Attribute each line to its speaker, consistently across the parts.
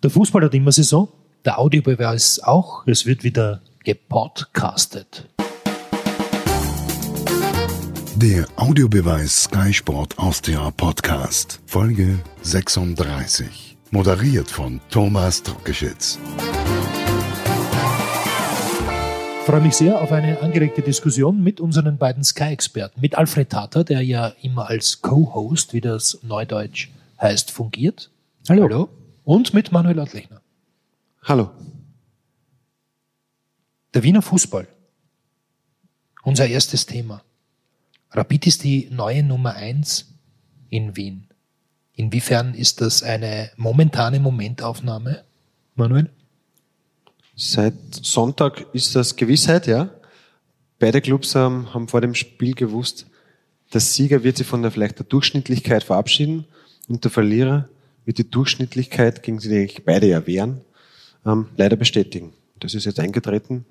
Speaker 1: Der Fußball hat immer Saison, der Audiobeweis auch. Es wird wieder gepodcastet.
Speaker 2: Der Audiobeweis Sky Sport Austria Podcast, Folge 36. Moderiert von Thomas Druckeschitz.
Speaker 1: Ich freue mich sehr auf eine angeregte Diskussion mit unseren beiden Sky-Experten. Mit Alfred Tata, der ja immer als Co-Host, wie das Neudeutsch heißt, fungiert.
Speaker 3: Hallo.
Speaker 1: Hallo. Und mit Manuel Adlechner.
Speaker 3: Hallo.
Speaker 1: Der Wiener Fußball. Unser erstes Thema. Rapid ist die neue Nummer eins in Wien. Inwiefern ist das eine momentane Momentaufnahme, Manuel?
Speaker 3: Seit Sonntag ist das Gewissheit, ja. Beide Clubs ähm, haben vor dem Spiel gewusst, der Sieger wird sich von der vielleicht der Durchschnittlichkeit verabschieden und der Verlierer wird die Durchschnittlichkeit, gegen die eigentlich beide ja wehren, ähm, leider bestätigen. Das ist jetzt eingetreten.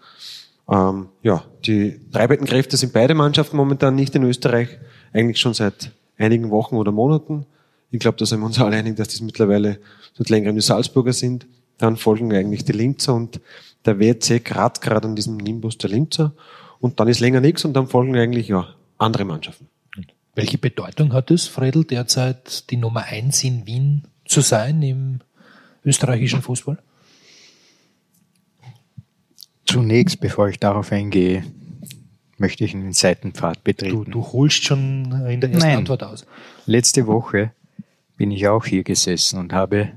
Speaker 3: Ähm, ja, die treibenden Kräfte sind beide Mannschaften momentan nicht in Österreich, eigentlich schon seit einigen Wochen oder Monaten. Ich glaube, da sind wir uns alle einig, dass das mittlerweile seit längerem die Salzburger sind. Dann folgen eigentlich die Linzer und der WC gerade gerade an diesem Nimbus der Linzer. Und dann ist länger nichts und dann folgen eigentlich ja andere Mannschaften.
Speaker 1: Welche Bedeutung hat es, Fredel, derzeit die Nummer eins in Wien zu sein im österreichischen Fußball?
Speaker 4: Zunächst, bevor ich darauf eingehe, möchte ich einen Seitenpfad betreten.
Speaker 1: Du, du holst schon in der ersten
Speaker 4: Nein.
Speaker 1: Antwort aus.
Speaker 4: Letzte Woche bin ich auch hier gesessen und habe,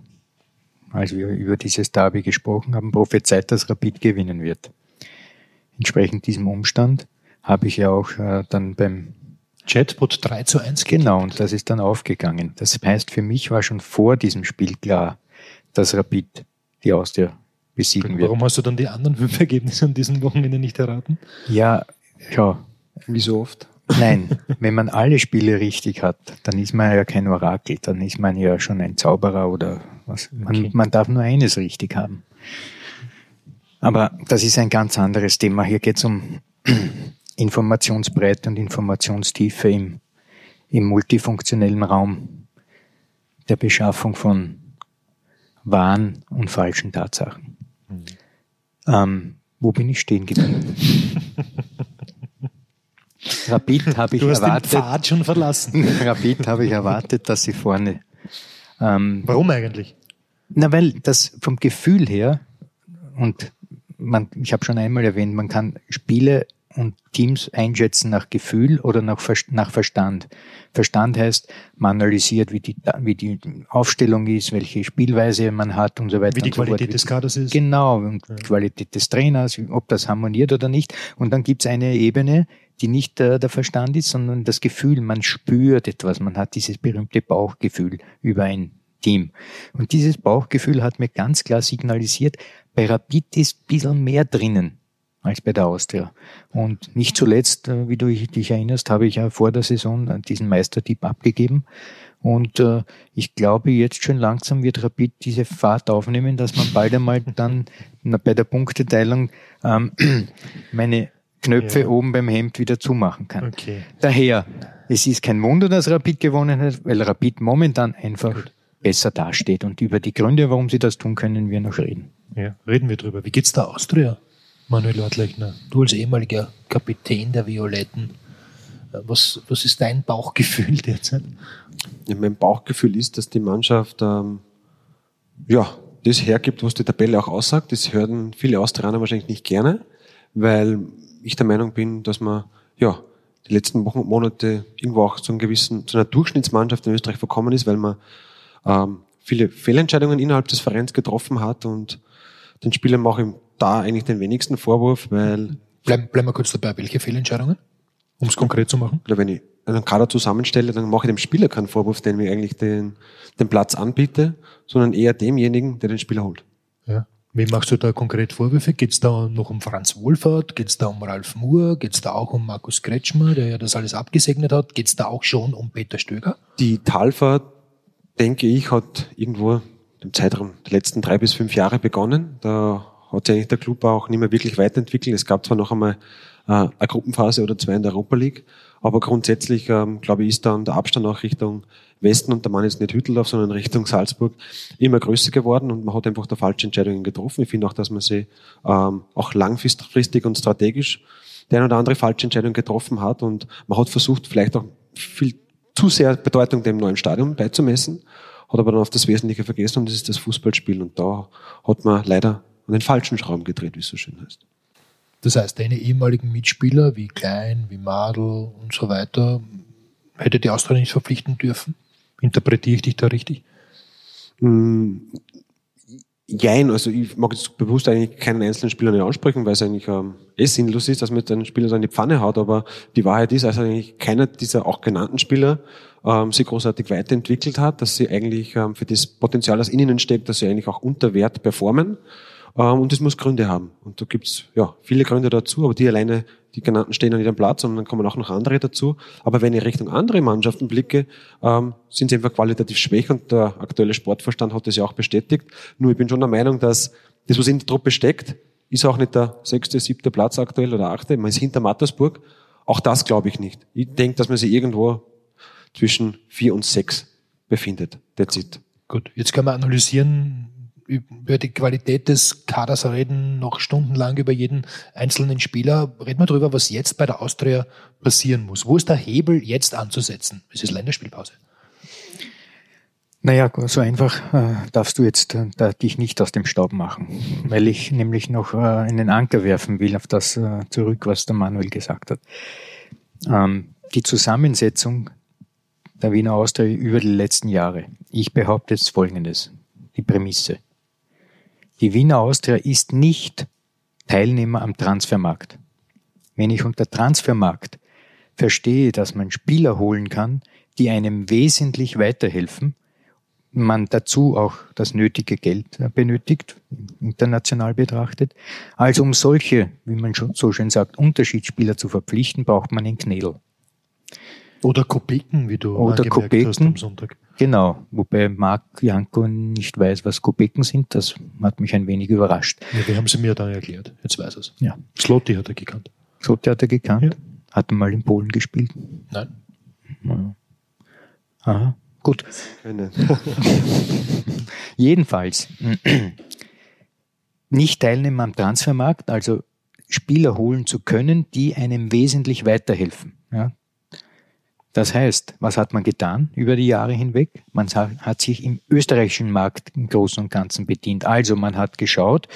Speaker 4: als wir über dieses Derby gesprochen haben, prophezeit, dass Rapid gewinnen wird. Entsprechend diesem Umstand habe ich ja auch äh, dann beim
Speaker 1: Chatbot 3 zu 1
Speaker 4: Genau, und das ist dann aufgegangen. Das heißt, für mich war schon vor diesem Spiel klar, dass Rapid die Austria besiegen wird.
Speaker 1: Warum hast du dann die anderen fünf Ergebnisse an diesem Wochenende nicht erraten?
Speaker 4: Ja, ja,
Speaker 3: Wie so oft.
Speaker 4: Nein, wenn man alle Spiele richtig hat, dann ist man ja kein Orakel, dann ist man ja schon ein Zauberer oder was. Man,
Speaker 1: Okay.
Speaker 4: man darf nur eines richtig haben. Aber das ist ein ganz anderes Thema. Hier geht es um Informationsbreite und Informationstiefe im, im multifunktionellen Raum der Beschaffung von wahren und falschen Tatsachen. Ähm, wo bin ich stehen geblieben? Rapid habe ich
Speaker 1: Du hast den
Speaker 4: erwartet.
Speaker 1: Pfad schon verlassen.
Speaker 4: Rapid habe ich erwartet, dass sie vorne. Ähm,
Speaker 1: Warum eigentlich?
Speaker 4: na, weil das vom Gefühl her, und man, ich habe schon einmal erwähnt, man kann Spiele und Teams einschätzen nach Gefühl oder nach, Ver- nach Verstand. Verstand heißt, man analysiert, wie die, wie die Aufstellung ist, welche Spielweise man hat und so weiter.
Speaker 1: Wie die
Speaker 4: und so.
Speaker 1: Qualität des Kaders ist?
Speaker 4: Genau, und die Qualität des Trainers, ob das harmoniert oder nicht. Und dann gibt's eine Ebene, die nicht äh, der Verstand ist, sondern das Gefühl. Man spürt etwas, man hat dieses berühmte Bauchgefühl über ein Team. Und dieses Bauchgefühl hat mir ganz klar signalisiert, bei Rapid ist ein bisschen mehr drinnen als bei der Austria. Und nicht zuletzt, äh, wie du dich erinnerst, habe ich ja vor der Saison äh, diesen Meistertipp abgegeben. Und äh, ich glaube, jetzt schon langsam wird Rapid diese Fahrt aufnehmen, dass man bald einmal dann bei der Punkteteilung ähm, meine Knöpfe
Speaker 1: Ja.
Speaker 4: oben beim Hemd wieder zumachen kann.
Speaker 1: Okay.
Speaker 4: Daher, es ist kein Wunder, dass Rapid gewonnen hat, weil Rapid momentan einfach besser dasteht. Und über die Gründe, warum sie das tun, können wir noch reden.
Speaker 1: Ja, reden wir drüber. Wie geht's der Austria, Manuel Ortlechner? Du als ehemaliger Kapitän der Violetten, äh, was, was ist dein Bauchgefühl derzeit?
Speaker 3: Ja, mein Bauchgefühl ist, dass die Mannschaft ähm, ja, das hergibt, was die Tabelle auch aussagt. Das hören viele Australier wahrscheinlich nicht gerne, weil ich der Meinung bin, dass man ja, die letzten Wochen und Monate irgendwo auch zu, einem gewissen, zu einer Durchschnittsmannschaft in Österreich verkommen ist, weil man ähm, viele Fehlentscheidungen innerhalb des Vereins getroffen hat und den Spielern mache ich da eigentlich den wenigsten Vorwurf, weil
Speaker 1: Bleiben, bleiben wir kurz dabei. Welche Fehlentscheidungen? Um es konkret zu machen.
Speaker 3: oder wenn ich einen Kader zusammenstelle, dann mache ich dem Spieler keinen Vorwurf, den mir eigentlich den, den Platz anbiete, sondern eher demjenigen, der den Spieler holt.
Speaker 1: Ja. Wem machst du da konkret Vorwürfe? Geht's da noch um Franz Wohlfahrt? Geht's da um Ralf Moore? Geht's da auch um Markus Kretschmer, der ja das alles abgesegnet hat? Geht's da auch schon um Peter Stöger?
Speaker 3: Die Talfahrt, denke ich, hat irgendwo im Zeitraum der letzten drei bis fünf Jahre begonnen. Da hat sich eigentlich der Club auch nicht mehr wirklich weiterentwickelt. Es gab zwar noch einmal äh, eine Gruppenphase oder zwei in der Europa League, aber grundsätzlich, ähm, glaube ich, ist dann der Abstand auch Richtung Westen und der Mann ist nicht Hütteldorf, sondern Richtung Salzburg immer größer geworden und man hat einfach da falsche Entscheidungen getroffen. Ich finde auch, dass man sie ähm, auch langfristig und strategisch der eine oder andere falsche Entscheidung getroffen hat und man hat versucht, vielleicht auch viel zu sehr Bedeutung dem neuen Stadion beizumessen, hat aber dann auf das Wesentliche vergessen und das ist das Fußballspiel und da hat man leider an den falschen Schrauben gedreht, wie es so schön heißt.
Speaker 1: Das heißt, deine ehemaligen Mitspieler wie Klein, wie Madl und so weiter, hätte die Austria nicht verpflichten dürfen? Interpretiere ich dich da richtig?
Speaker 3: Jein, also ich mag jetzt bewusst eigentlich keinen einzelnen Spieler nicht ansprechen, weil es eigentlich ähm, eh sinnlos ist, dass man den Spieler so in die Pfanne haut, aber die Wahrheit ist, also eigentlich keiner dieser auch genannten Spieler ähm, sich großartig weiterentwickelt hat, dass sie eigentlich ähm, für das Potenzial, das in ihnen steckt, dass sie eigentlich auch unter Wert performen. Ähm, und das muss Gründe haben. Und da gibt's ja viele Gründe dazu, aber die alleine, die genannten stehen ja nicht am Platz, sondern dann kommen auch noch andere dazu. Aber wenn ich Richtung andere Mannschaften blicke, ähm, sind sie einfach qualitativ schwach und der aktuelle Sportverstand hat das ja auch bestätigt. Nur ich bin schon der Meinung, dass das, was in der Truppe steckt, ist auch nicht der sechste, siebte Platz aktuell oder achte. Man ist hinter Mattersburg. Auch das glaube ich nicht. Ich denke, dass man sich irgendwo zwischen vier und sechs befindet. That's it.
Speaker 1: Gut, jetzt können wir analysieren, über die Qualität des Kaders reden, noch stundenlang über jeden einzelnen Spieler. Reden wir darüber, was jetzt bei der Austria passieren muss. Wo ist der Hebel jetzt anzusetzen? Es ist Länderspielpause.
Speaker 4: Naja, so einfach äh, darfst du jetzt äh, da, dich nicht aus dem Staub machen, weil ich nämlich noch äh, einen Anker werfen will auf das äh, zurück, was der Manuel gesagt hat. Ähm, die Zusammensetzung der Wiener Austria über die letzten Jahre. Ich behaupte jetzt Folgendes, die Prämisse. Die Wiener Austria ist nicht Teilnehmer am Transfermarkt. Wenn ich unter Transfermarkt verstehe, dass man Spieler holen kann, die einem wesentlich weiterhelfen, man dazu auch das nötige Geld benötigt, international betrachtet. Also um solche, wie man schon so schön sagt, Unterschiedsspieler zu verpflichten, braucht man einen Knädel.
Speaker 1: Oder Kopeken, wie du
Speaker 4: Oder Kopeken, hast am Sonntag. Genau, wobei Marc Janko nicht weiß, was Kopeken sind. Das hat mich ein wenig überrascht.
Speaker 1: Ja, die haben sie mir dann erklärt. Jetzt weiß er es.
Speaker 4: Ja.
Speaker 1: Slotti hat er gekannt.
Speaker 4: Slotti hat er gekannt? Ja. Hat er mal in Polen gespielt?
Speaker 1: Nein.
Speaker 4: Ja. Aha, gut. Jedenfalls, nicht teilnehmen am Transfermarkt, also Spieler holen zu können, die einem wesentlich weiterhelfen. Ja, das heißt, was hat man getan über die Jahre hinweg? Man hat sich im österreichischen Markt im Großen und Ganzen bedient. Also man hat geschaut,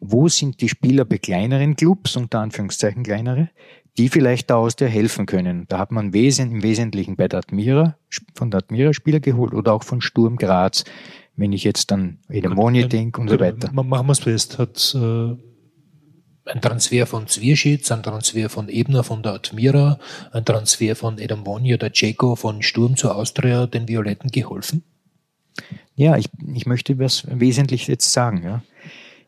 Speaker 4: wo sind die Spieler bei kleineren Clubs, unter Anführungszeichen kleinere, die vielleicht da aus der helfen können. Da hat man im Wesentlichen bei der Admira, von der Admira Spieler geholt oder auch von Sturm Graz, wenn ich jetzt an Edamoni denke und so weiter.
Speaker 1: Machen wir es fest, hat äh, ein Transfer von Zwierschitz, ein Transfer von Ebner von der Admira, ein Transfer von Adam Bonny oder Ceko von Sturm zur Austria den Violetten geholfen?
Speaker 4: Ja, ich, ich möchte was wesentlich jetzt sagen. Ja.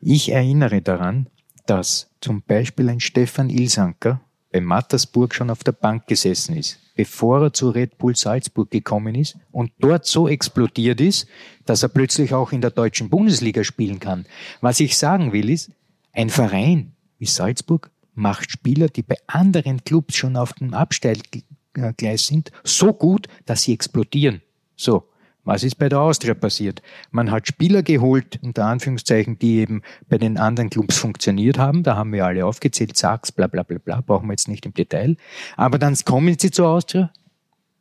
Speaker 4: Ich erinnere daran, dass zum Beispiel ein Stefan Ilsanker bei Mattersburg schon auf der Bank gesessen ist, bevor er zu Red Bull Salzburg gekommen ist und dort so explodiert ist, dass er plötzlich auch in der deutschen Bundesliga spielen kann. Was ich sagen will ist, ein Verein, wie Salzburg macht Spieler, die bei anderen Clubs schon auf dem Abstellgleis sind, so gut, dass sie explodieren. So. Was ist bei der Austria passiert? Man hat Spieler geholt, unter Anführungszeichen, die eben bei den anderen Clubs funktioniert haben. Da haben wir alle aufgezählt, Sachs, bla, bla, bla, bla, brauchen wir jetzt nicht im Detail. Aber dann kommen sie zur Austria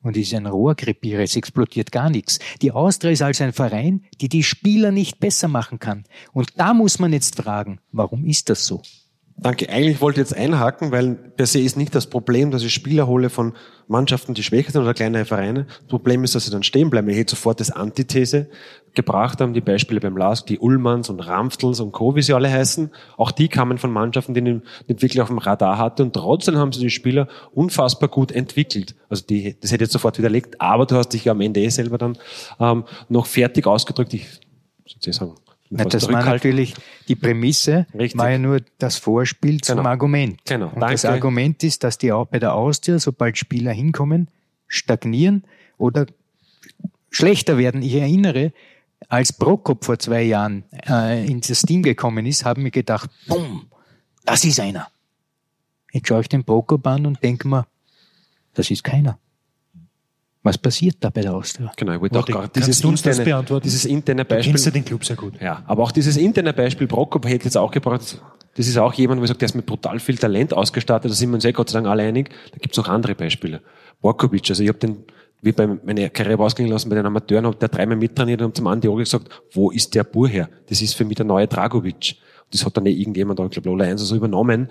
Speaker 4: und ist ein Rohrkrepierer, es explodiert gar nichts. Die Austria ist also ein Verein, die die Spieler nicht besser machen kann. Und da muss man jetzt fragen, warum ist das so?
Speaker 3: Danke. Eigentlich wollte ich jetzt einhaken, weil per se ist nicht das Problem, dass ich Spieler hole von Mannschaften, die schwächer sind oder kleinere Vereine. Das Problem ist, dass sie dann stehen bleiben. Ich hätte sofort das Antithese gebracht haben, die Beispiele beim LASK, die Ullmanns und Ramftels und Co., wie sie alle heißen. Auch die kamen von Mannschaften, die nicht wirklich auf dem Radar hatte und trotzdem haben sie die Spieler unfassbar gut entwickelt. Also die, das hätte ich jetzt sofort widerlegt, aber du hast dich ja am Ende eh selber dann ähm, noch fertig ausgedrückt. Ich sozusagen
Speaker 4: na, das war natürlich die Prämisse, Richtig. war ja nur das Vorspiel zum genau. Argument. Genau. Und das Argument ist, dass die auch bei der Austria, sobald Spieler hinkommen, stagnieren oder schlechter werden. Ich erinnere, als Prokop vor zwei Jahren äh, in das Team gekommen ist, habe ich mir gedacht, bumm, das ist einer. Jetzt schaue ich den Prokop an und denke mir, das ist keiner. Was passiert da bei der Austria?
Speaker 3: Genau, ich wollte auch gerade
Speaker 1: kannst
Speaker 3: dieses
Speaker 1: du uns das
Speaker 3: interne,
Speaker 1: beantworten?
Speaker 3: dieses interne
Speaker 1: Du
Speaker 3: Beispiel.
Speaker 1: kennst ja den Club sehr gut.
Speaker 3: Ja, aber auch dieses interne Beispiel, Prokop hätte jetzt auch gebraucht. Das ist auch jemand, wo ich sage, der ist mit brutal viel Talent ausgestattet, da sind wir uns eh Gott sei Dank alle einig. Da gibt's noch andere Beispiele. Borkovic, also ich habe den, wie bei meiner Karriere ausgehen lassen bei den Amateuren, habe der dreimal mittrainiert und zum Andi auch gesagt, wo ist der Bur her? Das ist für mich der neue Dragovic. Das hat dann eh irgendjemand, ich glaube Lola 1 oder so übernommen.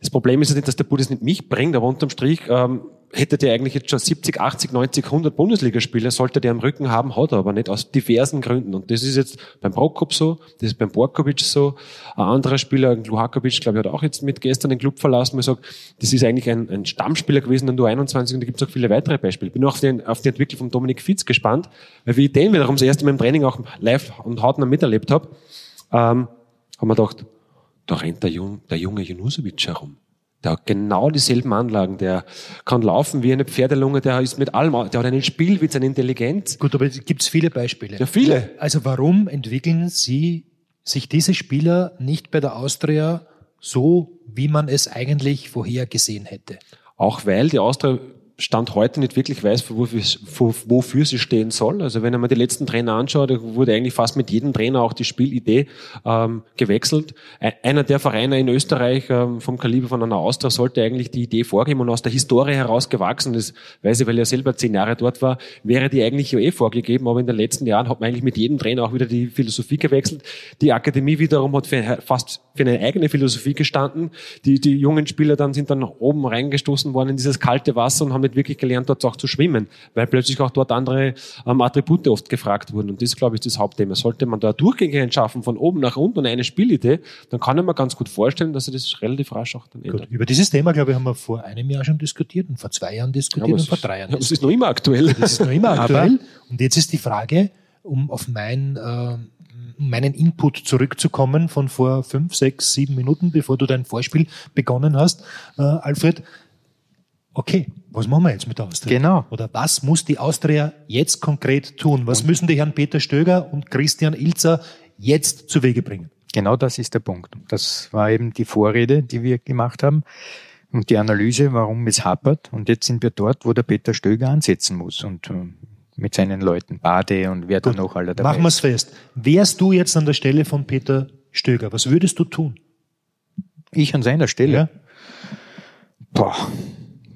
Speaker 3: Das Problem ist ja nicht, dass der Bur das nicht mich bringt, aber unterm Strich ähm, hätte der eigentlich jetzt schon 70, 80, 90, 100 Bundesligaspiele, sollte der am Rücken haben, hat er aber nicht, aus diversen Gründen. Und das ist jetzt beim Prokop so, das ist beim Borkovic so. Ein anderer Spieler, Luhakovic, glaube ich, hat auch jetzt mit gestern den Club verlassen, ich sage, das ist eigentlich ein, ein Stammspieler gewesen in der U21 und da gibt es auch viele weitere Beispiele. Bin auch auf, den, auf die Entwicklung von Dominik Fitz gespannt, weil wie ich den wiederum das erste Mal im Training auch live und hautnah miterlebt habe, ähm, haben wir gedacht, da rennt der, Jung, der junge Junusovic herum. Der hat genau dieselben Anlagen. Der kann laufen wie eine Pferdelunge. Der ist mit allem, der hat einen Spielwitz, eine Intelligenz.
Speaker 1: Gut, aber es gibt viele Beispiele.
Speaker 3: Ja, viele.
Speaker 1: Also warum entwickeln Sie sich diese Spieler nicht bei der Austria so, wie man es eigentlich vorher gesehen hätte?
Speaker 3: Auch weil die Austria Stand heute nicht wirklich weiß, wofür, wofür sie stehen soll. Also wenn man die letzten Trainer anschaut, wurde eigentlich fast mit jedem Trainer auch die Spielidee ähm, gewechselt. Einer der Vereine in Österreich ähm, vom Kaliber von einer Austria sollte eigentlich die Idee vorgeben und aus der Historie heraus gewachsen, das weiß ich, weil er selber zehn Jahre dort war, wäre die eigentlich ja eh vorgegeben, aber in den letzten Jahren hat man eigentlich mit jedem Trainer auch wieder die Philosophie gewechselt. Die Akademie wiederum hat fast für eine eigene Philosophie gestanden. Die, die jungen Spieler dann sind dann oben reingestoßen worden in dieses kalte Wasser und haben nicht wirklich gelernt, dort auch zu schwimmen, weil plötzlich auch dort andere ähm, Attribute oft gefragt wurden. Und das, glaube ich, ist das Hauptthema. Sollte man da Durchgänge schaffen von oben nach unten und eine Spielidee, dann kann ich mir ganz gut vorstellen, dass sich das relativ rasch auch dann ändert.
Speaker 1: Gut, über dieses Thema, glaube ich, haben wir vor einem Jahr schon diskutiert und vor zwei Jahren diskutiert
Speaker 3: aber
Speaker 1: und vor drei Jahren
Speaker 3: ja,
Speaker 1: diskutiert.
Speaker 3: ist noch immer aktuell.
Speaker 1: Das ist noch immer aktuell. Und jetzt ist die Frage, um auf mein, äh, meinen Input zurückzukommen von vor fünf, sechs, sieben Minuten, bevor du dein Vorspiel begonnen hast, äh, Alfred. Okay, was machen wir jetzt mit der Austria?
Speaker 4: Genau.
Speaker 1: Oder was muss die Austria jetzt konkret tun? Was müssen die Herren Peter Stöger und Christian Ilzer jetzt zu Wege bringen?
Speaker 4: Genau das ist der Punkt. Das war eben die Vorrede, die wir gemacht haben und die Analyse, warum es hapert. Und jetzt sind wir dort, wo der Peter Stöger ansetzen muss und äh, mit seinen Leuten, Bade und wer da noch alle dabei
Speaker 1: Machen wir es fest. Wärst du jetzt an der Stelle von Peter Stöger, was würdest du tun?
Speaker 4: Ich an seiner Stelle.
Speaker 1: Ja.
Speaker 4: Boah,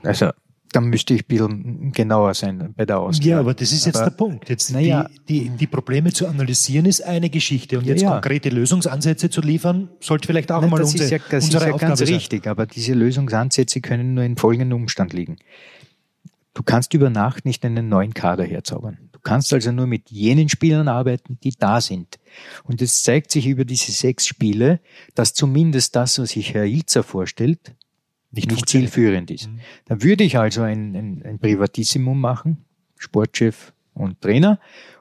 Speaker 4: also da müsste ich ein bisschen genauer sein bei der Ausgabe.
Speaker 1: Ja, aber das ist jetzt
Speaker 4: Aber-
Speaker 1: der Punkt. Jetzt
Speaker 4: Naja.
Speaker 1: die, die, die Probleme zu analysieren ist eine Geschichte und
Speaker 4: Ja,
Speaker 1: jetzt
Speaker 4: ja.
Speaker 1: konkrete Lösungsansätze zu liefern, sollte vielleicht auch
Speaker 4: Nein,
Speaker 1: mal
Speaker 4: das
Speaker 1: unsere,
Speaker 4: ist ja, das ist ja
Speaker 1: Aufgabe
Speaker 4: ganz
Speaker 1: sein.
Speaker 4: richtig, aber diese Lösungsansätze können nur in folgendem Umstand liegen. Du kannst über Nacht nicht einen neuen Kader herzaubern. Du kannst also nur mit jenen Spielern arbeiten, die da sind. Und es zeigt sich über diese sechs Spiele, dass zumindest das, was sich Herr Ilzer vorstellt,
Speaker 1: Nicht
Speaker 4: nicht, zielführend ist. Da würde ich also ein, ein, ein Privatissimum machen, Sportchef und Trainer,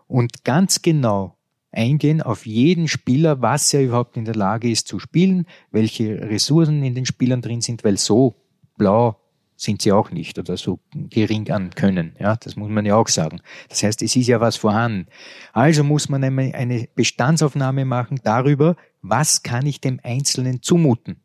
Speaker 4: und ganz genau eingehen auf jeden Spieler, was er überhaupt in der Lage ist zu spielen, welche Ressourcen in den Spielern drin sind, weil so blau sind sie auch nicht oder so gering an Können. Ja, das muss man ja auch sagen. Das heißt, es ist ja was vorhanden. Also muss man eine Bestandsaufnahme machen darüber, was kann ich dem Einzelnen zumuten.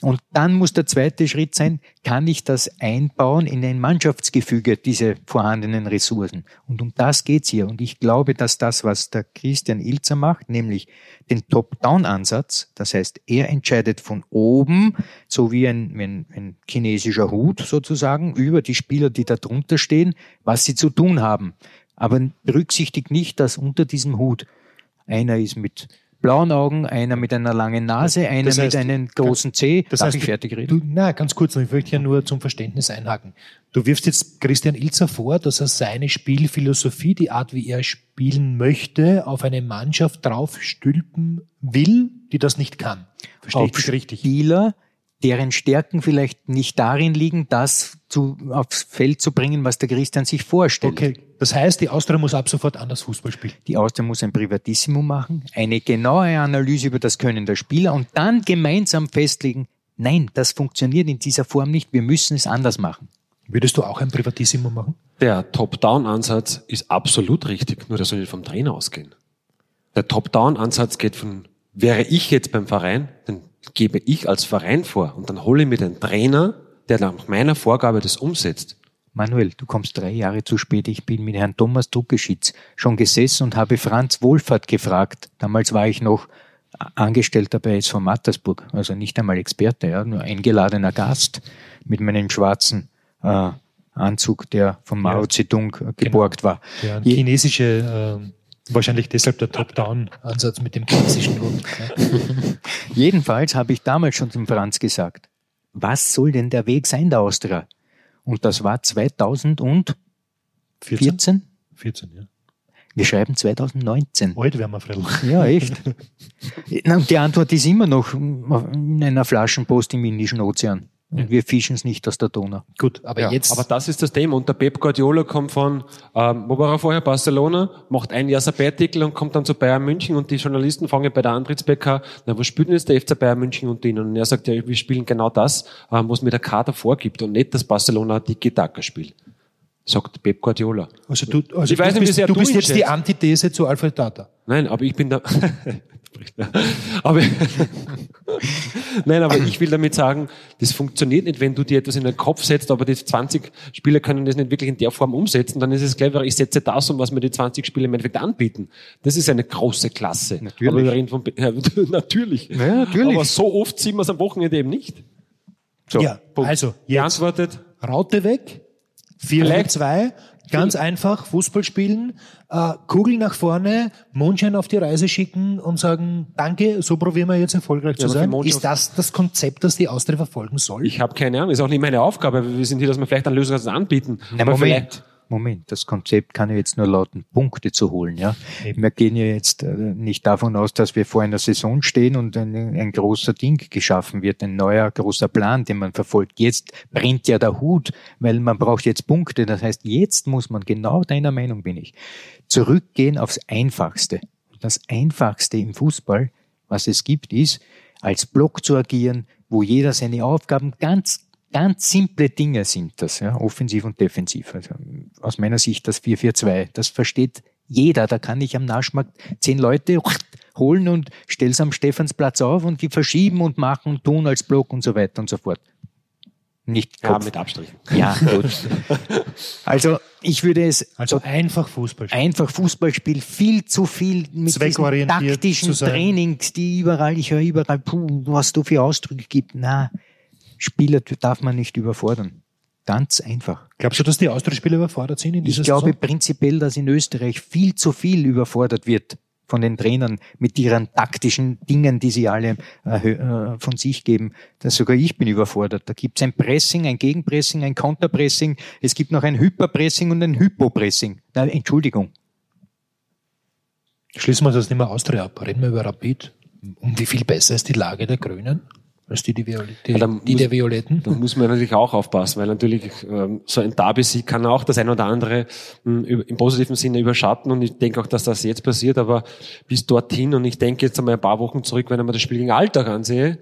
Speaker 4: Und dann muss der zweite Schritt sein, kann ich das einbauen in ein Mannschaftsgefüge, diese vorhandenen Ressourcen. Und um das geht's hier. Und ich glaube, dass das, was der Christian Ilzer macht, nämlich den Top-Down-Ansatz, das heißt, er entscheidet von oben, so wie ein, ein, ein chinesischer Hut sozusagen, über die Spieler, die da drunter stehen, was sie zu tun haben. Aber berücksichtigt nicht, dass unter diesem Hut einer ist mit blauen Augen, einer mit einer langen Nase, einer
Speaker 1: Das heißt,
Speaker 4: mit einem großen C.
Speaker 1: Das
Speaker 4: Darf
Speaker 1: heißt,
Speaker 4: ich fertig reden?
Speaker 1: Du, na, ganz kurz noch, ich möchte ja nur zum Verständnis einhaken. Du wirfst jetzt Christian Ilzer vor, dass er seine Spielphilosophie, die Art, wie er spielen möchte, auf eine Mannschaft draufstülpen will, die das nicht kann. Verstehe ich
Speaker 4: auf
Speaker 1: das richtig?
Speaker 4: Spieler, deren Stärken vielleicht nicht darin liegen, das zu, aufs Feld zu bringen, was der Christian sich vorstellt.
Speaker 1: Okay, das heißt, die Austria muss ab sofort anders Fußball spielen.
Speaker 4: Die Austria muss ein Privatissimum machen, eine genaue Analyse über das Können der Spieler und dann gemeinsam festlegen, nein, das funktioniert in dieser Form nicht, wir müssen es anders machen.
Speaker 1: Würdest du auch ein Privatissimo machen?
Speaker 3: Der Top-Down-Ansatz ist absolut richtig, nur der soll nicht vom Trainer ausgehen. Der Top-Down-Ansatz geht von, wäre ich jetzt beim Verein, dann gebe ich als Verein vor und dann hole ich mir den Trainer, der nach meiner Vorgabe das umsetzt.
Speaker 4: Manuel, du kommst drei Jahre zu spät. Ich bin mit Herrn Thomas Druckeschitz schon gesessen und habe Franz Wohlfahrt gefragt. Damals war ich noch Angestellter bei SV Mattersburg, also nicht einmal Experte, ja, nur eingeladener Gast mit meinem schwarzen äh, Anzug, der von Mao
Speaker 1: Ja,
Speaker 4: Zedong äh, geborgt war.
Speaker 1: Ja, ein
Speaker 4: Je-
Speaker 1: chinesische, ähm, wahrscheinlich deshalb der Top-Down-Ansatz mit dem chinesischen Look. Ja.
Speaker 4: Jedenfalls habe ich damals schon dem Franz gesagt, was soll denn der Weg sein der Austria? Und das war 2014.
Speaker 1: 14? 14, ja.
Speaker 4: Wir schreiben 2019.
Speaker 1: Alt wären wir, Fredl.
Speaker 4: Ja, echt. Na, und die Antwort ist immer noch in einer Flaschenpost im Indischen Ozean. Und wir fischen es nicht aus der Donau.
Speaker 1: Gut, aber
Speaker 3: Ja,
Speaker 1: jetzt,
Speaker 3: aber das ist das Thema. Und der Pep Guardiola kommt von, ähm, wo war er vorher? Barcelona, macht ein Jahr Sabbatical und kommt dann zu Bayern München und die Journalisten fangen bei der Antrittsbäcker, na, was spielt denn jetzt der FC Bayern München unter ihnen? Und er sagt, ja, wir spielen genau das, ähm, was mir der Kader vorgibt und nicht das Barcelona Tiki-Taka spielt. Sagt Pep Guardiola.
Speaker 1: also du, also
Speaker 3: Ich weiß
Speaker 1: du
Speaker 3: nicht,
Speaker 1: bist, du bist jetzt die. Antithese zu Alfred Tata.
Speaker 3: Nein, aber ich bin da. aber Nein, aber ich will damit sagen, das funktioniert nicht, wenn du dir etwas in den Kopf setzt, aber die 20 Spieler können das nicht wirklich in der Form umsetzen, dann ist es cleverer, ich setze das um, was mir die 20 Spieler im Endeffekt anbieten. Das ist eine große Klasse.
Speaker 4: Natürlich.
Speaker 3: Aber wir reden von, ja, natürlich.
Speaker 4: Ja, natürlich.
Speaker 3: Aber so oft sieht man es am Wochenende eben nicht. So,
Speaker 1: ja,
Speaker 3: Punkt.
Speaker 1: also jetzt
Speaker 3: Geantwortet.
Speaker 1: Raute weg, 4 2 ganz einfach Fußball spielen, äh, Kugel nach vorne, Mondschein auf die Reise schicken und sagen, danke, so probieren wir jetzt erfolgreich
Speaker 3: Ja,
Speaker 1: zu sein. Ist das das Konzept, das die Austria verfolgen soll?
Speaker 3: Ich habe keine Ahnung, ist auch nicht meine Aufgabe. Wir sind hier, dass wir vielleicht einen Lösungsansatz anbieten.
Speaker 4: Na,
Speaker 3: Aber
Speaker 4: Moment. Moment, das Konzept kann ja jetzt nur lauten, Punkte zu holen. Ja? Wir gehen ja jetzt äh, nicht davon aus, dass wir vor einer Saison stehen und ein, ein großer Ding geschaffen wird, ein neuer großer Plan, den man verfolgt. Jetzt brennt ja der Hut, weil man braucht jetzt Punkte. Das heißt, jetzt muss man, genau deiner Meinung bin ich, zurückgehen aufs Einfachste. Das Einfachste im Fußball, was es gibt, ist, als Block zu agieren, wo jeder seine Aufgaben ganz Ganz simple Dinge sind das, ja, offensiv und defensiv. Also aus meiner Sicht das 4-4-2, das versteht jeder. Da kann ich am Naschmarkt zehn Leute holen und stell's am Stephansplatz auf und die verschieben und machen und tun als Block und so weiter und so fort. Nicht
Speaker 3: Ja,
Speaker 4: Kopf.
Speaker 3: mit Abstrichen.
Speaker 4: Ja, gut. Also ich würde es
Speaker 1: Also einfach Fußball spielen.
Speaker 4: einfach Fußballspiel viel zu viel mit taktischen. Trainings, die überall, ich höre überall, puh, was du für Ausdrücke gibt. Na, Spieler darf man nicht überfordern. Ganz einfach.
Speaker 1: Glaubst du, dass die Austria-Spieler überfordert sind in dieser
Speaker 4: Ich glaube
Speaker 1: Saison?
Speaker 4: prinzipiell, dass in Österreich viel zu viel überfordert wird von den Trainern mit ihren taktischen Dingen, die sie alle äh, äh, von sich geben. Das sogar ich bin überfordert. Da gibt es ein Pressing, ein Gegenpressing, ein Konterpressing. Es gibt noch ein Hyperpressing und ein Hypopressing. Entschuldigung.
Speaker 1: Schließen wir das nicht mehr Austria ab. Reden wir über Rapid. Um wie viel besser ist die Lage der Grünen als die, die, Viole die,
Speaker 3: Ja,
Speaker 1: die
Speaker 3: muss-
Speaker 1: der Violetten?
Speaker 3: Da muss man natürlich auch aufpassen, weil natürlich ähm, so ein Derby-Sieg kann auch das ein oder andere mh, über- im positiven Sinne überschatten und ich denke auch, dass das jetzt passiert, aber bis dorthin und ich denke jetzt einmal ein paar Wochen zurück, wenn ich mir das Spiel gegen Alltag ansehe,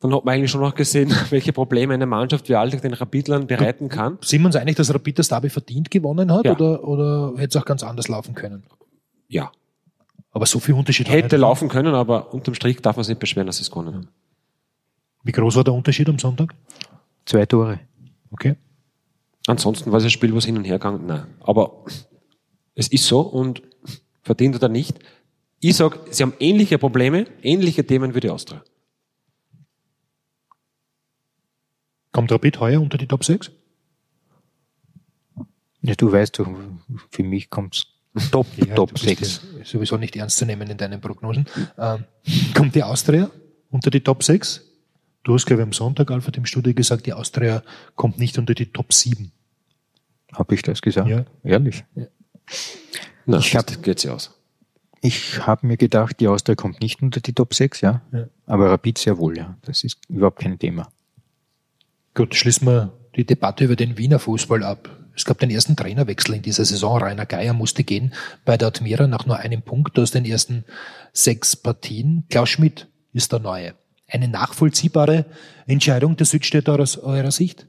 Speaker 3: dann hat man eigentlich schon noch gesehen, welche Probleme eine Mannschaft wie Alltag den Rapidlern bereiten kann.
Speaker 1: Sind wir uns einig, dass Rapid das Derby verdient gewonnen hat
Speaker 3: Ja.
Speaker 1: oder, oder hätte es auch ganz anders laufen können?
Speaker 3: Ja,
Speaker 1: Aber so viel Unterschied
Speaker 3: hätte
Speaker 1: nicht.
Speaker 3: laufen können, aber unterm Strich darf man sich nicht beschweren, dass sie es gewonnen haben.
Speaker 1: Wie groß war der Unterschied am Sonntag?
Speaker 4: Zwei Tore.
Speaker 1: Okay.
Speaker 3: Ansonsten war es ein Spiel, was hin und her gegangen, nein. Aber es ist so und verdient oder nicht. Ich sag, sie haben ähnliche Probleme, ähnliche Themen wie die Austria.
Speaker 1: Kommt Rapid heuer unter die Top 6?
Speaker 4: Ja, du weißt doch, für mich kommt's Top, Top
Speaker 1: du bist
Speaker 4: 6.
Speaker 1: ja Sowieso nicht ernst zu nehmen in deinen Prognosen. Ähm, kommt die Austria unter die Top 6? Du hast, glaube ich, am Sonntag, Alfred, im Studio gesagt, die Austria kommt nicht unter die Top 7.
Speaker 4: Habe ich das gesagt?
Speaker 1: Ja.
Speaker 4: Ehrlich?
Speaker 3: Na,
Speaker 4: Ich hab-
Speaker 3: das geht sich aus.
Speaker 4: Ich habe mir gedacht, die Austria kommt nicht unter die Top 6, ja.
Speaker 1: Ja.
Speaker 4: Aber Rapid sehr wohl, ja. Das ist überhaupt kein Thema.
Speaker 1: Gut, schließen wir die Debatte über den Wiener Fußball ab. Es gab den ersten Trainerwechsel in dieser Saison. Rainer Geier musste gehen bei der Admira nach nur einem Punkt aus den ersten sechs Partien. Klaus Schmidt ist der Neue. Eine nachvollziehbare Entscheidung der Südstädter aus eurer Sicht?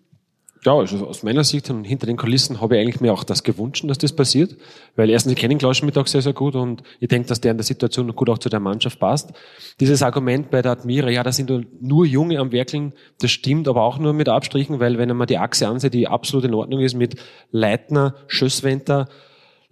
Speaker 3: Ja, also aus meiner Sicht und hinter den Kulissen habe ich eigentlich mir auch das gewünscht, dass das passiert. Weil erstens, ich kenne Klaus Schmidt auch sehr, sehr gut und ich denke, dass der in der Situation gut auch zu der Mannschaft passt. Dieses Argument bei der Admira, ja, da sind nur Junge am Werkeln, das stimmt aber auch nur mit Abstrichen, weil wenn man die Achse ansieht, die absolut in Ordnung ist mit Leitner, Schösswenter,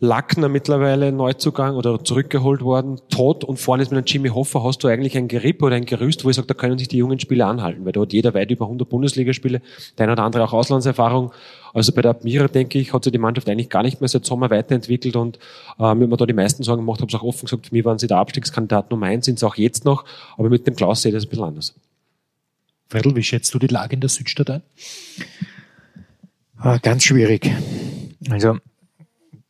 Speaker 3: Lackner mittlerweile Neuzugang oder zurückgeholt worden, tot und vorne ist mit einem Jimmy Hoffer hast du eigentlich ein Geripp oder ein Gerüst, wo ich sage, da können sich die jungen Spieler anhalten, weil da hat jeder weit über 100 Bundesligaspiele, der eine oder andere auch Auslandserfahrung. Also bei der Admira, denke ich, hat sich die Mannschaft eigentlich gar nicht mehr seit Sommer weiterentwickelt und äh, mir hat man da die meisten Sorgen gemacht, habe es auch offen gesagt, für mich waren sie der Abstiegskandidat Nummer eins, sind sie auch jetzt noch, aber mit dem Klaus sehe ich das ein bisschen anders.
Speaker 1: Fredel, wie schätzt du die Lage in der Südstadt ein?
Speaker 4: Ah, ganz schwierig. Also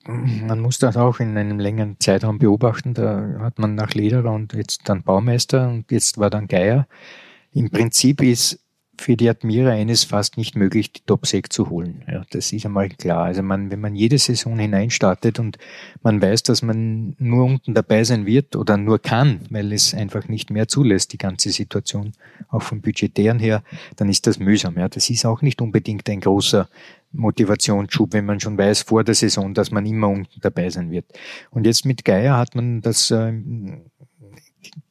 Speaker 4: man muss das auch in einem längeren Zeitraum beobachten. Da hat man nach Lederer und jetzt dann Baumeister und jetzt war dann Geier. Im Prinzip ist für die Admira eines fast nicht möglich, die Top 6 zu holen. Ja, das ist einmal klar. Also man, wenn man jede Saison hineinstartet und man weiß, dass man nur unten dabei sein wird oder nur kann, weil es einfach nicht mehr zulässt, die ganze Situation, auch vom Budgetären her, dann ist das mühsam. Ja, das ist auch nicht unbedingt ein großer Motivationsschub, wenn man schon weiß vor der Saison, dass man immer unten dabei sein wird. Und jetzt mit Geier hat man das äh,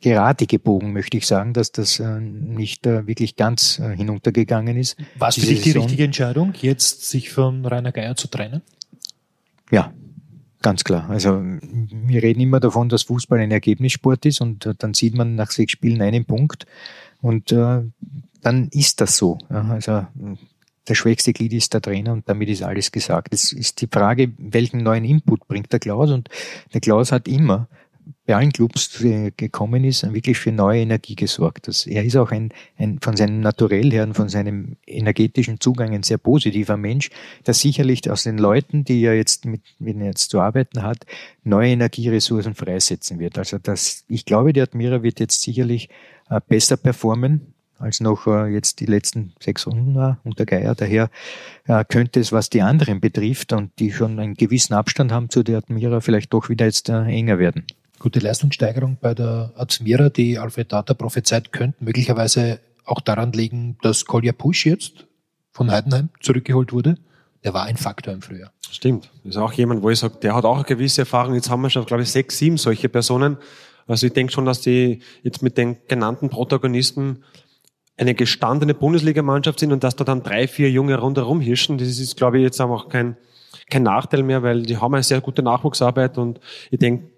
Speaker 4: gerade gebogen, möchte ich sagen, dass das äh, nicht äh, wirklich ganz äh, hinuntergegangen ist.
Speaker 1: War es für dich die richtige Entscheidung, jetzt sich von Rainer Geier zu trennen?
Speaker 4: Ja, ganz klar. Also wir reden immer davon, dass Fußball ein Ergebnissport ist und äh, dann sieht man nach sechs Spielen einen Punkt und äh, dann ist das so. Also der schwächste Glied ist der Trainer und damit ist alles gesagt. Es ist die Frage, welchen neuen Input bringt der Klaus und der Klaus hat immer bei allen Clubs gekommen ist, wirklich für neue Energie gesorgt. Er ist auch ein, ein von seinem Naturell her und von seinem energetischen Zugang ein sehr positiver Mensch, der sicherlich aus den Leuten, die er jetzt mit, mit er jetzt zu arbeiten hat, neue Energieressourcen freisetzen wird. Also das, ich glaube, die Admira wird jetzt sicherlich äh, besser performen als noch äh, jetzt die letzten sechs Runden war unter Geier. Daher äh, könnte es, was die anderen betrifft und die schon einen gewissen Abstand haben zu der Admira, vielleicht doch wieder jetzt äh, enger werden.
Speaker 1: Gute Leistungssteigerung bei der Admira, die Alfred Data prophezeit, könnte möglicherweise auch daran liegen, dass Kolja Pusch jetzt von Heidenheim zurückgeholt wurde. Der war ein Faktor im Frühjahr.
Speaker 3: Stimmt. Das ist auch jemand, wo ich sage, der hat auch eine gewisse Erfahrung. Jetzt haben wir schon, glaube ich, sechs, sieben solche Personen. Also ich denke schon, dass die jetzt mit den genannten Protagonisten eine gestandene Bundesligamannschaft sind und dass da dann drei, vier Junge rundherum hirschen, das ist, glaube ich, jetzt auch kein, kein Nachteil mehr, weil die haben eine sehr gute Nachwuchsarbeit und ich denke,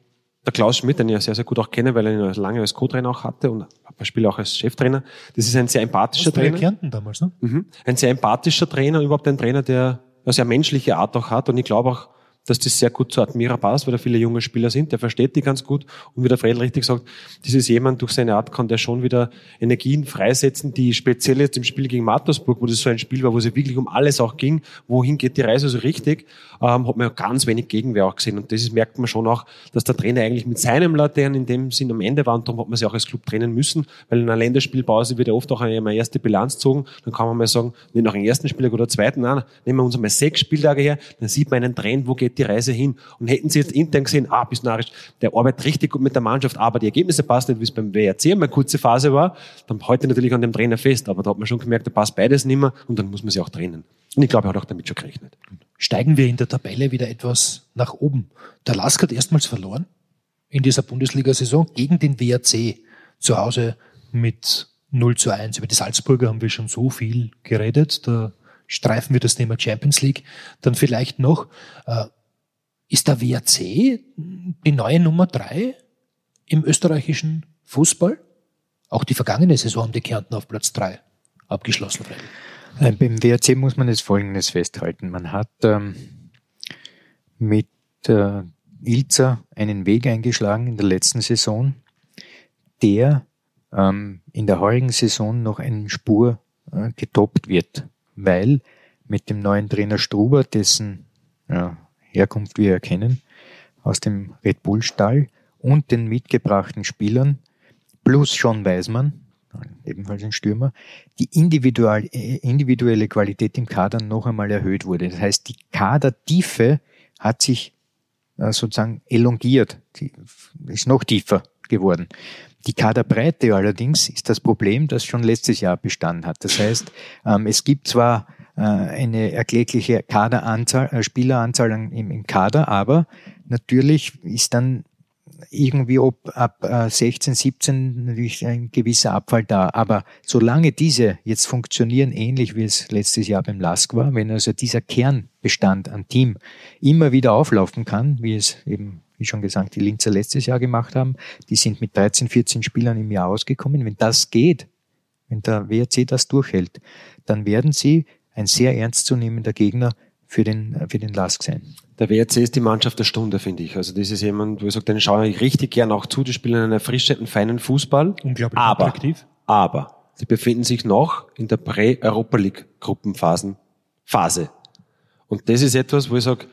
Speaker 3: der Klaus Schmidt, den ich ja sehr, sehr gut auch kenne, weil er ihn lange als Co-Trainer auch hatte und ein Spiel auch als Cheftrainer. Das ist ein sehr empathischer Trainer.
Speaker 1: Kärnten damals, ne?
Speaker 3: Mhm. Ein sehr empathischer Trainer, überhaupt ein Trainer, der eine sehr menschliche Art auch hat und ich glaube auch, dass das sehr gut zu Admira passt, weil da viele junge Spieler sind. Der versteht die ganz gut. Und wie der Fred richtig sagt, dieses jemand durch seine Art kann der schon wieder Energien freisetzen, die speziell jetzt im Spiel gegen Mattersburg, wo das so ein Spiel war, wo es wirklich um alles auch ging, wohin geht die Reise so richtig, ähm, hat man ja ganz wenig Gegenwehr auch gesehen. Und das ist, merkt man schon auch, dass der Trainer eigentlich mit seinem Laternen in dem Sinn am Ende war. Und darum hat man sich auch als Club trennen müssen, weil in einer Länderspielpause wird ja oft auch eine erste Bilanz gezogen. Dann kann man mal sagen, nicht nach dem ersten Spieltag oder zweiten, nein, nehmen wir uns einmal sechs Spieltage her, dann sieht man einen Trend, wo geht die Reise hin. Und hätten sie jetzt intern gesehen, ah, bis narisch, der arbeitet richtig gut mit der Mannschaft, aber die Ergebnisse passen nicht, wie es beim WRC eine kurze Phase war, dann heute natürlich an dem Trainer fest. Aber da hat man schon gemerkt, da passt beides nicht mehr und dann muss man sich auch trennen. Und ich glaube, er hat auch damit schon gerechnet.
Speaker 1: Steigen wir in der Tabelle wieder etwas nach oben. Der Lask hat erstmals verloren in dieser Bundesliga-Saison gegen den WRC zu Hause mit 0 zu 1. Über die Salzburger haben wir schon so viel geredet. Da streifen wir das Thema Champions League. Dann vielleicht noch, äh, ist der WRC die neue Nummer drei im österreichischen Fußball? Auch die vergangene Saison haben die Kärnten auf Platz drei abgeschlossen.
Speaker 4: Äh, beim WRC muss man jetzt Folgendes festhalten. Man hat ähm, mit äh, Ilza einen Weg eingeschlagen in der letzten Saison, der ähm, in der heurigen Saison noch eine Spur äh, getoppt wird, weil mit dem neuen Trainer Struber, dessen ja, Herkunft wir erkennen, aus dem Red Bull Stall und den mitgebrachten Spielern plus Sean Weismann, ebenfalls ein Stürmer, die individual, individuelle Qualität im Kader noch einmal erhöht wurde. Das heißt, die Kadertiefe hat sich äh, sozusagen elongiert, die ist noch tiefer geworden. Die Kaderbreite allerdings ist das Problem, das schon letztes Jahr bestanden hat. Das heißt, ähm, es gibt zwar äh, eine erklägliche Kaderanzahl, äh, Spieleranzahl im, Kader, aber natürlich ist dann irgendwie ob ab 16, 17 natürlich ein gewisser Abfall da. Aber solange diese jetzt funktionieren, ähnlich wie es letztes Jahr beim LASK war, wenn also dieser Kernbestand an Team immer wieder auflaufen kann, wie es eben wie schon gesagt, die Linzer letztes Jahr gemacht haben. Die sind mit 13, 14 Spielern im Jahr ausgekommen. Wenn das geht, wenn der WRC das durchhält, dann werden sie ein sehr ernstzunehmender Gegner für den, für den LASK sein.
Speaker 3: Der WRC ist die Mannschaft der Stunde, finde ich. Also das ist jemand, wo ich sage, den schaue ich richtig gern auch zu. Die spielen einen erfrischenden, feinen Fußball.
Speaker 1: Unglaublich
Speaker 3: aber,
Speaker 1: attraktiv.
Speaker 3: Aber sie befinden sich noch in der Prä-Europa League Gruppenphasen Phase. Und das ist etwas, wo ich sage,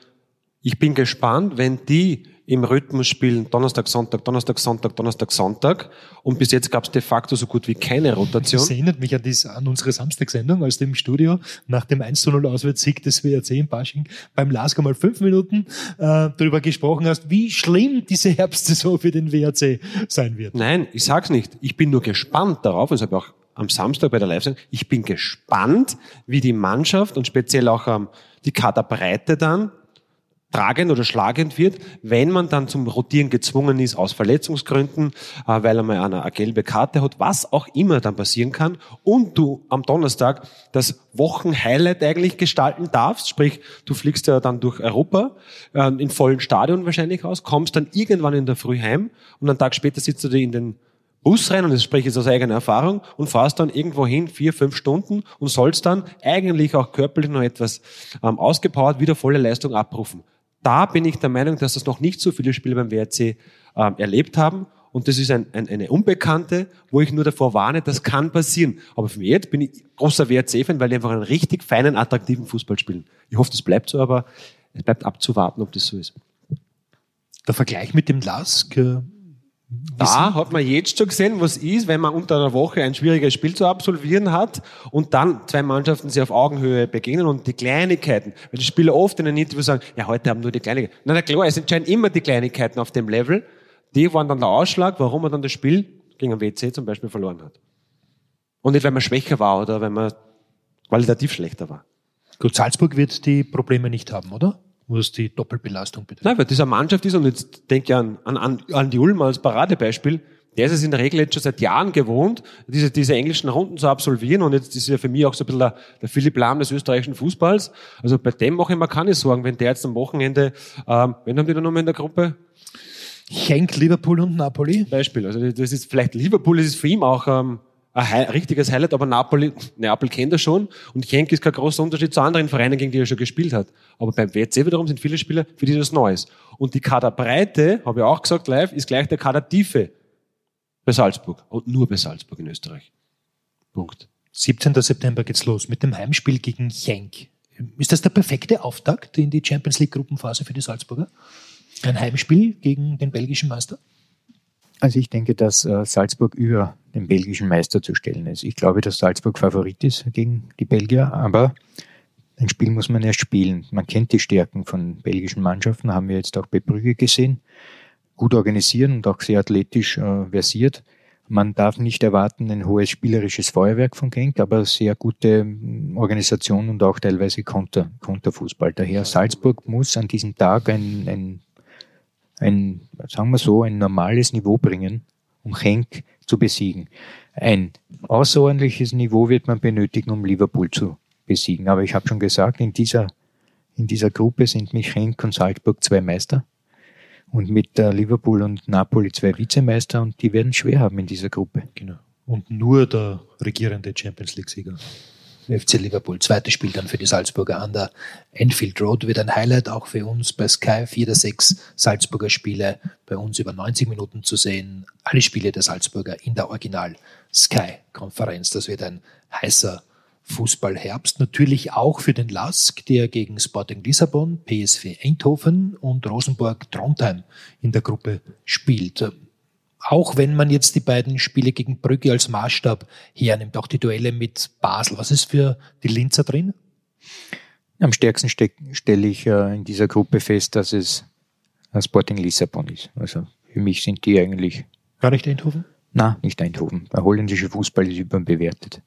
Speaker 3: ich bin gespannt, wenn die im Rhythmus spielen Donnerstag, Sonntag, Donnerstag, Sonntag, Donnerstag, Sonntag. Und bis jetzt gab es de facto so gut wie keine Rotation.
Speaker 1: Das erinnert mich an, dies, an unsere Samstagssendung, als dem Studio nach dem 1 zu 0 Auswärtssieg des WRC in Basching beim Lasker mal fünf Minuten äh, darüber gesprochen hast, wie schlimm diese Herbstsaison für den WRC sein wird.
Speaker 3: Nein, ich sag's nicht. Ich bin nur gespannt darauf, das habe ich auch am Samstag bei der Live-Sendung, ich bin gespannt, wie die Mannschaft und speziell auch ähm, die Kaderbreite dann tragend oder schlagend wird, wenn man dann zum Rotieren gezwungen ist aus Verletzungsgründen, äh, weil er mal eine, gelbe Karte hat, was auch immer dann passieren kann und du am Donnerstag das Wochenhighlight eigentlich gestalten darfst, sprich du fliegst ja dann durch Europa äh, in vollen Stadion wahrscheinlich aus, kommst dann irgendwann in der Früh heim und einen Tag später sitzt du dir in den Bus rein, und das spreche ich aus eigener Erfahrung, und fahrst dann irgendwo hin, vier, fünf Stunden und sollst dann eigentlich auch körperlich noch etwas ähm, ausgepowert wieder volle Leistung abrufen da bin ich der Meinung, dass das noch nicht so viele Spieler beim WRC äh, erlebt haben. Und das ist ein, ein, eine Unbekannte, wo ich nur davor warne, das kann passieren. Aber für mich jetzt bin ich großer WRC-Fan, weil die einfach einen richtig feinen, attraktiven Fußball spielen. Ich hoffe, das bleibt so, aber es bleibt abzuwarten, ob das so ist.
Speaker 1: Der Vergleich mit dem LASK, äh,
Speaker 3: da hat man jetzt schon gesehen, was ist, wenn man unter einer Woche ein schwieriges Spiel zu absolvieren hat und dann zwei Mannschaften sich auf Augenhöhe begegnen und die Kleinigkeiten, weil die Spieler oft in den Interviews sagen, ja, heute haben nur die Kleinigkeiten. Na, na klar, es entscheiden immer die Kleinigkeiten auf dem Level. Die waren dann der Ausschlag, warum man dann das Spiel gegen ein WC zum Beispiel verloren hat. Und nicht, weil man schwächer war oder weil man qualitativ schlechter war.
Speaker 1: Gut, Salzburg wird die Probleme nicht haben, oder? Was die Doppelbelastung betrifft.
Speaker 3: Nein, weil eine Mannschaft ist, und jetzt denke ich an, an, an die Ulm als Paradebeispiel, der ist es in der Regel jetzt schon seit Jahren gewohnt, diese, diese englischen Runden zu absolvieren. Und jetzt ist ja für mich auch so ein bisschen der, der Philipp Lahm des österreichischen Fußballs. Also bei dem mache ich mir keine Sorgen, wenn der jetzt am Wochenende, ähm, wen haben die da nochmal in der Gruppe?
Speaker 1: Schenk, Liverpool und Napoli.
Speaker 3: Beispiel. Also das ist vielleicht Liverpool, das ist für ihn auch ähm, ein richtiges Highlight, aber Napoli, Neapel kennt er schon und Genk ist kein großer Unterschied zu anderen Vereinen, gegen die er schon gespielt hat. Aber beim WC wiederum sind viele Spieler, für die das Neues. Und die Kaderbreite, habe ich auch gesagt live, ist gleich der Kadertiefe bei Salzburg und nur bei Salzburg in Österreich. Punkt.
Speaker 1: 17. September geht's los mit dem Heimspiel gegen Genk. Ist das der perfekte Auftakt in die Champions League Gruppenphase für die Salzburger? Ein Heimspiel gegen den belgischen Meister?
Speaker 4: Also ich denke, dass äh, Salzburg über den belgischen Meister zu stellen ist. Ich glaube, dass Salzburg Favorit ist gegen die Belgier, aber ein Spiel muss man erst spielen. Man kennt die Stärken von belgischen Mannschaften, haben wir jetzt auch bei Brügge gesehen. Gut organisieren und auch sehr athletisch äh, versiert. Man darf nicht erwarten ein hohes spielerisches Feuerwerk von Genk, aber sehr gute mm, Organisation und auch teilweise Konter, Konterfußball. Daher Salzburg muss an diesem Tag ein, ein ein, sagen wir so, ein normales Niveau bringen, um Henk zu besiegen. Ein außerordentliches Niveau wird man benötigen, um Liverpool zu besiegen. Aber ich habe schon gesagt, in dieser, in dieser Gruppe sind mich Henk und Salzburg zwei Meister und mit äh, Liverpool und Napoli zwei Vizemeister und die werden schwer haben in dieser Gruppe.
Speaker 1: Genau. Und nur der regierende Champions League-Sieger. FC Liverpool. Zweites Spiel dann für die Salzburger an der Enfield Road wird ein Highlight auch für uns bei Sky. Vier der sechs Salzburger Spiele bei uns über 90 Minuten zu sehen. Alle Spiele der Salzburger in der Original Sky Konferenz. Das wird ein heißer Fußballherbst. Natürlich auch für den Lask, der gegen Sporting Lissabon, PSV Eindhoven und Rosenborg Trondheim in der Gruppe spielt auch wenn man jetzt die beiden Spiele gegen Brügge als Maßstab hernimmt, auch die Duelle mit Basel. Was ist für die Linzer drin?
Speaker 4: Am stärksten ste stelle ich äh, in dieser Gruppe fest, dass es Sporting Lissabon ist. Also für mich sind die eigentlich.
Speaker 1: Gar nicht Eindhoven?
Speaker 4: Na, nicht Eindhoven. Der holländische Fußball ist überbewertet.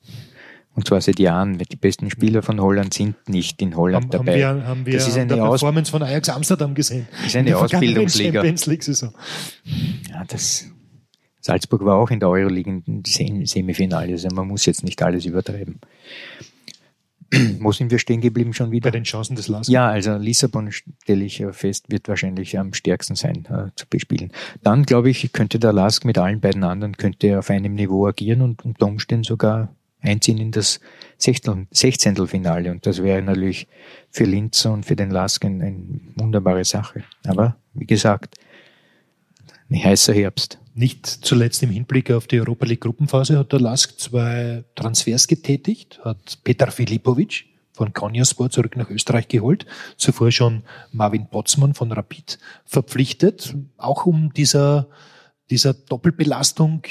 Speaker 4: Und zwar seit Jahren, die besten Spieler von Holland sind nicht in Holland
Speaker 1: Haben,
Speaker 4: dabei.
Speaker 1: haben wir, haben wir
Speaker 4: das ist eine, Aus
Speaker 1: Performance von Ajax Amsterdam gesehen.
Speaker 4: das ist eine Ausbildungsliga. Ja, das, Salzburg war auch in der Euroleague im Sem- Semifinale. Also man muss jetzt nicht alles übertreiben. Wo sind wir stehen geblieben schon
Speaker 1: Bei
Speaker 4: wieder?
Speaker 1: den Chancen des Lars.
Speaker 4: Ja, also Lissabon stelle ich fest, wird wahrscheinlich am stärksten sein äh, zu bespielen. Dann glaube ich, könnte der Lask mit allen beiden anderen könnte auf einem Niveau agieren und unter Umständen sogar einziehen in das Sechzehntel- Sechzehntelfinale. Und das wäre natürlich für Linz und für den Lask eine, eine wunderbare Sache. Aber wie gesagt, ein heißer Herbst.
Speaker 1: Nicht zuletzt im Hinblick auf die Europa League Gruppenphase hat der Lask zwei Transfers getätigt, hat Petar Filipovic von Konyaspor zurück nach Österreich geholt, zuvor schon Marvin Potzmann von Rapid verpflichtet, auch um dieser, dieser Doppelbelastung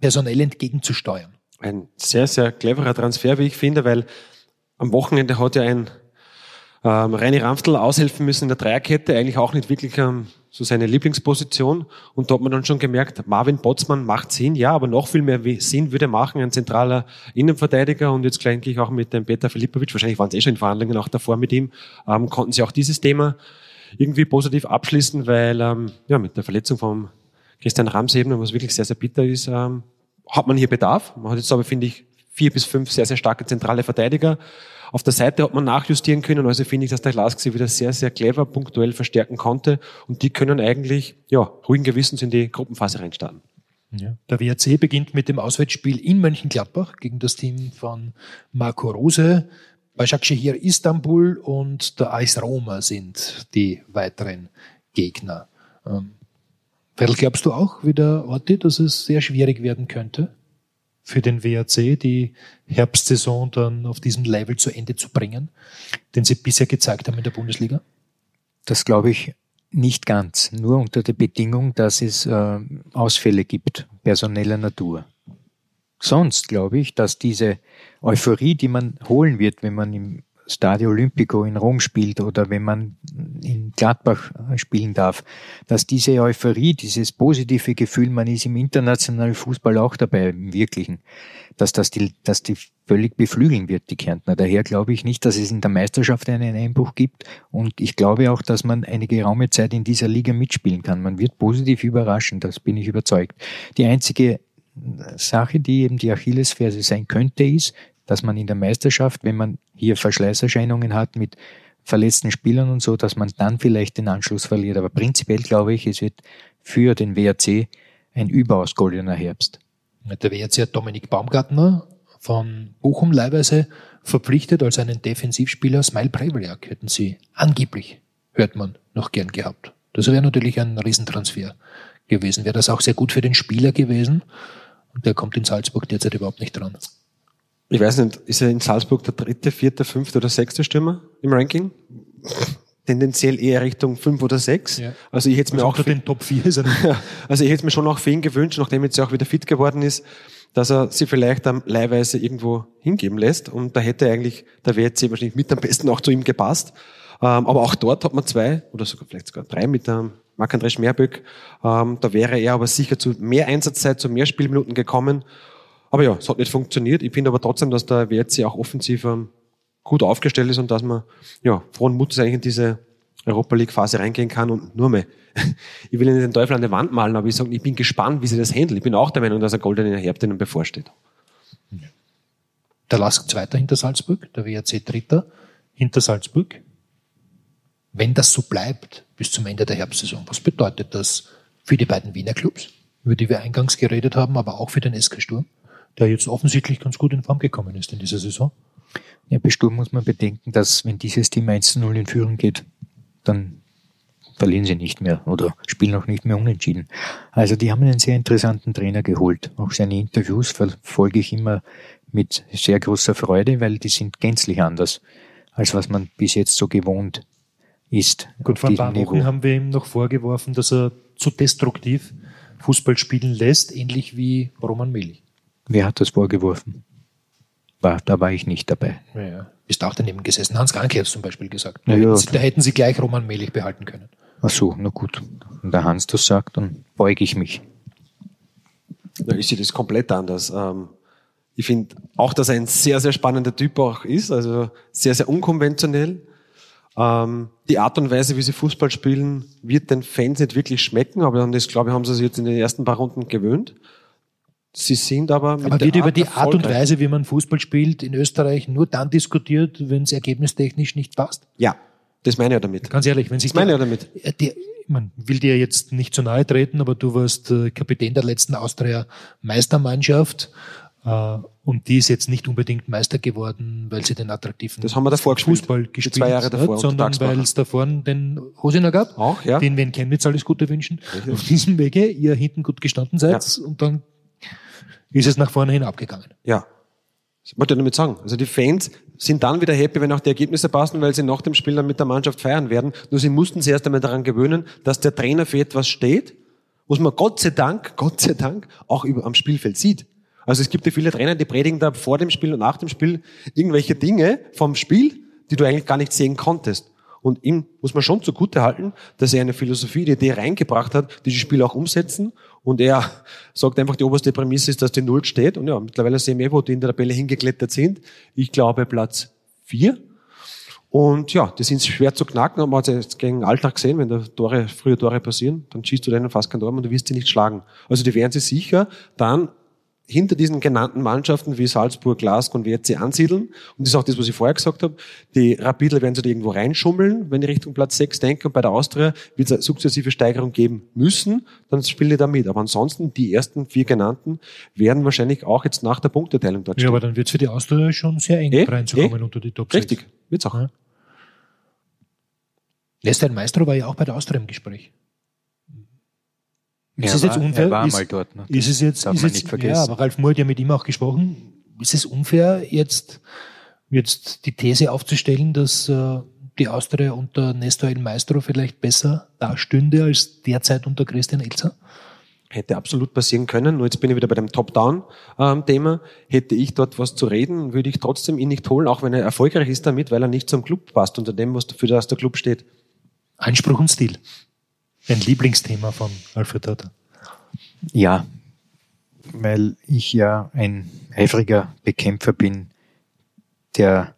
Speaker 1: personell entgegenzusteuern.
Speaker 3: Ein sehr, sehr cleverer Transfer, wie ich finde, weil am Wochenende hat ja ein ähm, Reini Ramftl aushelfen müssen in der Dreierkette, eigentlich auch nicht wirklich ähm, so seine Lieblingsposition. Und da hat man dann schon gemerkt, Marvin Botzmann macht Sinn, ja, aber noch viel mehr Sinn würde machen ein zentraler Innenverteidiger und jetzt gleich auch mit dem Peter Filipovic, wahrscheinlich waren es eh schon in Verhandlungen auch davor mit ihm, ähm, konnten sie auch dieses Thema irgendwie positiv abschließen, weil ähm, ja mit der Verletzung von Christian Rams eben, was wirklich sehr, sehr bitter ist, ähm, hat man hier Bedarf. Man hat jetzt aber, finde ich, vier bis fünf sehr, sehr starke zentrale Verteidiger. Auf der Seite hat man nachjustieren können, also finde ich, dass der Lask sie wieder sehr, sehr clever punktuell verstärken konnte und die können eigentlich, ja, ruhigen Gewissens in die Gruppenphase reinstarten.
Speaker 1: Ja. Der WRC beginnt mit dem Auswärtsspiel in Mönchengladbach gegen das Team von Marco Rose. Başakşehir Istanbul und der AS Roma sind die weiteren Gegner. Ähm, Ferl, glaubst du auch wieder, Orti, dass es sehr schwierig werden könnte für den WRC, die Herbstsaison dann auf diesem Level zu Ende zu bringen, den sie bisher gezeigt haben in der Bundesliga?
Speaker 4: Das glaube ich nicht ganz, nur unter der Bedingung, dass es äh, Ausfälle gibt, personeller Natur. Sonst glaube ich, dass diese Euphorie, die man holen wird, wenn man im Stadio Olimpico in Rom spielt oder wenn man in Gladbach äh, spielen darf, dass diese Euphorie, dieses positive Gefühl, man ist im internationalen Fußball auch dabei, im Wirklichen, dass das die, dass die völlig beflügeln wird, die Kärntner. Daher glaube ich nicht, dass es in der Meisterschaft einen Einbruch gibt und ich glaube auch, dass man eine geraume Zeit in dieser Liga mitspielen kann. Man wird positiv überraschen, das bin ich überzeugt. Die einzige Sache, die eben die Achillesferse sein könnte, ist, dass man in der Meisterschaft, wenn man hier Verschleißerscheinungen hat mit verletzten Spielern und so, dass man dann vielleicht den Anschluss verliert. Aber prinzipiell glaube ich, es wird für den WRC ein überaus goldener Herbst.
Speaker 1: Der WRC hat Dominik Baumgartner von Bochum leihweise verpflichtet als einen Defensivspieler. Smile Prevliak hätten sie angeblich, hört man, noch gern gehabt. Das wäre natürlich ein Riesentransfer gewesen. Wäre das auch sehr gut für den Spieler gewesen. Und der kommt in Salzburg derzeit überhaupt nicht dran.
Speaker 3: Ich weiß nicht, ist er in Salzburg der dritte, vierte, fünfte oder sechste Stürmer im Ranking? Tendenziell eher Richtung fünf oder sechs.
Speaker 1: Ja.
Speaker 3: Also ich hätte es mir
Speaker 1: Also
Speaker 3: auch
Speaker 1: den Top 4 ist er
Speaker 3: also ich hätte mir schon auch für ihn gewünscht, nachdem jetzt ja auch wieder fit geworden ist, dass er sie vielleicht am leihweise irgendwo hingeben lässt. Und da hätte eigentlich der WRC wahrscheinlich mit am besten auch zu ihm gepasst. Ähm, aber auch dort hat man zwei oder sogar vielleicht sogar drei mit dem Marc-André Schmerböck. Ähm, da wäre er aber sicher zu mehr Einsatzzeit, zu mehr Spielminuten gekommen. Aber ja, es hat nicht funktioniert. Ich finde aber trotzdem, dass der WRC auch offensiv ähm, gut aufgestellt ist und dass man ja frohen Mutes eigentlich in diese Europa League Phase reingehen kann und nur mehr. Ich will nicht den Teufel an der Wand malen, aber ich sage, ich bin gespannt, wie sie das handeln. Ich bin auch der Meinung, dass ein goldener Herbst ihnen bevorsteht.
Speaker 1: Der Lask Zweiter hinter Salzburg, der WRC Dritter hinter Salzburg. Wenn das so bleibt bis zum Ende der Herbstsaison, was bedeutet das für die beiden Wiener Clubs, über die wir eingangs geredet haben, aber auch für den SK Sturm, der jetzt offensichtlich ganz gut in Form gekommen ist in dieser Saison?
Speaker 4: Ja, bei Sturm muss man bedenken, dass wenn dieses Team 1 zu 0 in Führung geht, dann verlieren sie nicht mehr oder spielen auch nicht mehr unentschieden. Also die haben einen sehr interessanten Trainer geholt. Auch seine Interviews verfolge ich immer mit sehr großer Freude, weil die sind gänzlich anders, als was man bis jetzt so gewohnt ist.
Speaker 1: Gut, vor ein paar Wochen
Speaker 4: Niveau.
Speaker 1: haben wir ihm noch vorgeworfen, dass er zu destruktiv Fußball spielen lässt, ähnlich wie Roman Melich.
Speaker 4: Wer hat das vorgeworfen? War, da war ich nicht dabei.
Speaker 1: Ja, ja. Ist auch daneben gesessen. Hans Kranke hat es zum Beispiel gesagt. Da,
Speaker 4: ja,
Speaker 1: hätten sie, da hätten sie gleich Roman Melich behalten können.
Speaker 4: Ach so, na gut. Wenn der Hans das sagt, dann beuge ich mich.
Speaker 3: Ja, ich sehe das komplett anders. Ähm, Ich finde auch, dass er ein sehr, sehr spannender Typ auch ist, also sehr, sehr unkonventionell. Ähm, die Art und Weise, wie sie Fußball spielen, wird den Fans nicht wirklich schmecken, aber das, glaube ich, haben sie sich jetzt in den ersten paar Runden gewöhnt. Sie sind aber
Speaker 1: mit Aber wird über die Art und Weise, wie man Fußball spielt, in Österreich nur dann diskutiert, wenn es ergebnistechnisch nicht passt?
Speaker 3: Ja, das meine ich damit.
Speaker 1: Ganz ehrlich, wenn sich
Speaker 3: das meine ich damit.
Speaker 1: Die, man will dir jetzt nicht zu nahe treten, aber du warst äh, Kapitän der letzten Austria Meistermannschaft äh, und die ist jetzt nicht unbedingt Meister geworden, weil sie den attraktiven
Speaker 3: das haben wir davor
Speaker 1: Fußball gespielt,
Speaker 3: zwei Jahre davor
Speaker 1: hat, sondern weil es davor den Hosiner gab,
Speaker 3: Auch, ja.
Speaker 1: den wir in Chemnitz alles Gute wünschen. Richtig. Auf diesem Wege ihr hinten gut gestanden seid ja. und dann ist es nach vorne hin abgegangen.
Speaker 3: Ja. Das wollte ich damit sagen. Also die Fans sind dann wieder happy, wenn auch die Ergebnisse passen, weil sie nach dem Spiel dann mit der Mannschaft feiern werden. Nur sie mussten sich erst einmal daran gewöhnen, dass der Trainer für etwas steht, was man Gott sei Dank, Gott sei Dank auch am Spielfeld sieht. Also es gibt ja viele Trainer, die predigen da vor dem Spiel und nach dem Spiel irgendwelche Dinge vom Spiel, die du eigentlich gar nicht sehen konntest. Und ihm muss man schon zugute halten, dass er eine Philosophie, eine Idee reingebracht hat, die die Spieler auch umsetzen. Und er sagt einfach, die oberste Prämisse ist, dass die Null steht. Und ja, mittlerweile sehen wir, wo die in der Tabelle hingeklettert sind. Ich glaube Platz vier. Und ja, die sind schwer zu knacken, haben wir jetzt gegen Alltag gesehen, wenn da Tore, frühe Tore passieren, dann schießt du denen fast kein Tor und du wirst sie nicht schlagen. Also die werden sie sicher dann hinter diesen genannten Mannschaften wie Salzburg, Glasgow und WRC ansiedeln. Und das ist auch das, was ich vorher gesagt habe. Die Rapidler werden sich da irgendwo reinschummeln, wenn ich Richtung Platz 6 denke. Und bei der Austria wird es eine sukzessive Steigerung geben müssen. Dann spielen die da mit. Aber ansonsten, die ersten vier genannten werden wahrscheinlich auch jetzt nach der Punkteteilung dort
Speaker 1: stehen. Ja, aber dann wird es für die Austria schon sehr eng eh, reinzukommen eh, unter die Top
Speaker 3: 6. Richtig, wird's auch. Ja.
Speaker 1: Lester Maestro war ja auch bei der Austria im Gespräch.
Speaker 4: Ist er es jetzt unfair? Er war ist, mal dort. Ne?
Speaker 1: Ist es jetzt, Darf ist jetzt, nicht vergessen. ja, aber Ralf Mohr hat ja mit ihm auch gesprochen. Ist es unfair, jetzt, jetzt die These aufzustellen, dass äh, die Austria unter Nestor El Maestro vielleicht besser dastünde als derzeit unter Christian Elzer?
Speaker 3: Hätte absolut passieren können. Nur jetzt bin ich wieder bei dem Top-Down-Thema. Hätte ich dort was zu reden, würde ich trotzdem ihn nicht holen, auch wenn er erfolgreich ist damit, weil er nicht zum Club passt, unter dem, was für das der Club steht.
Speaker 1: Einspruch und Stil. Ein Lieblingsthema von Alfred Totter.
Speaker 4: Ja, weil ich ja ein eifriger Bekämpfer bin der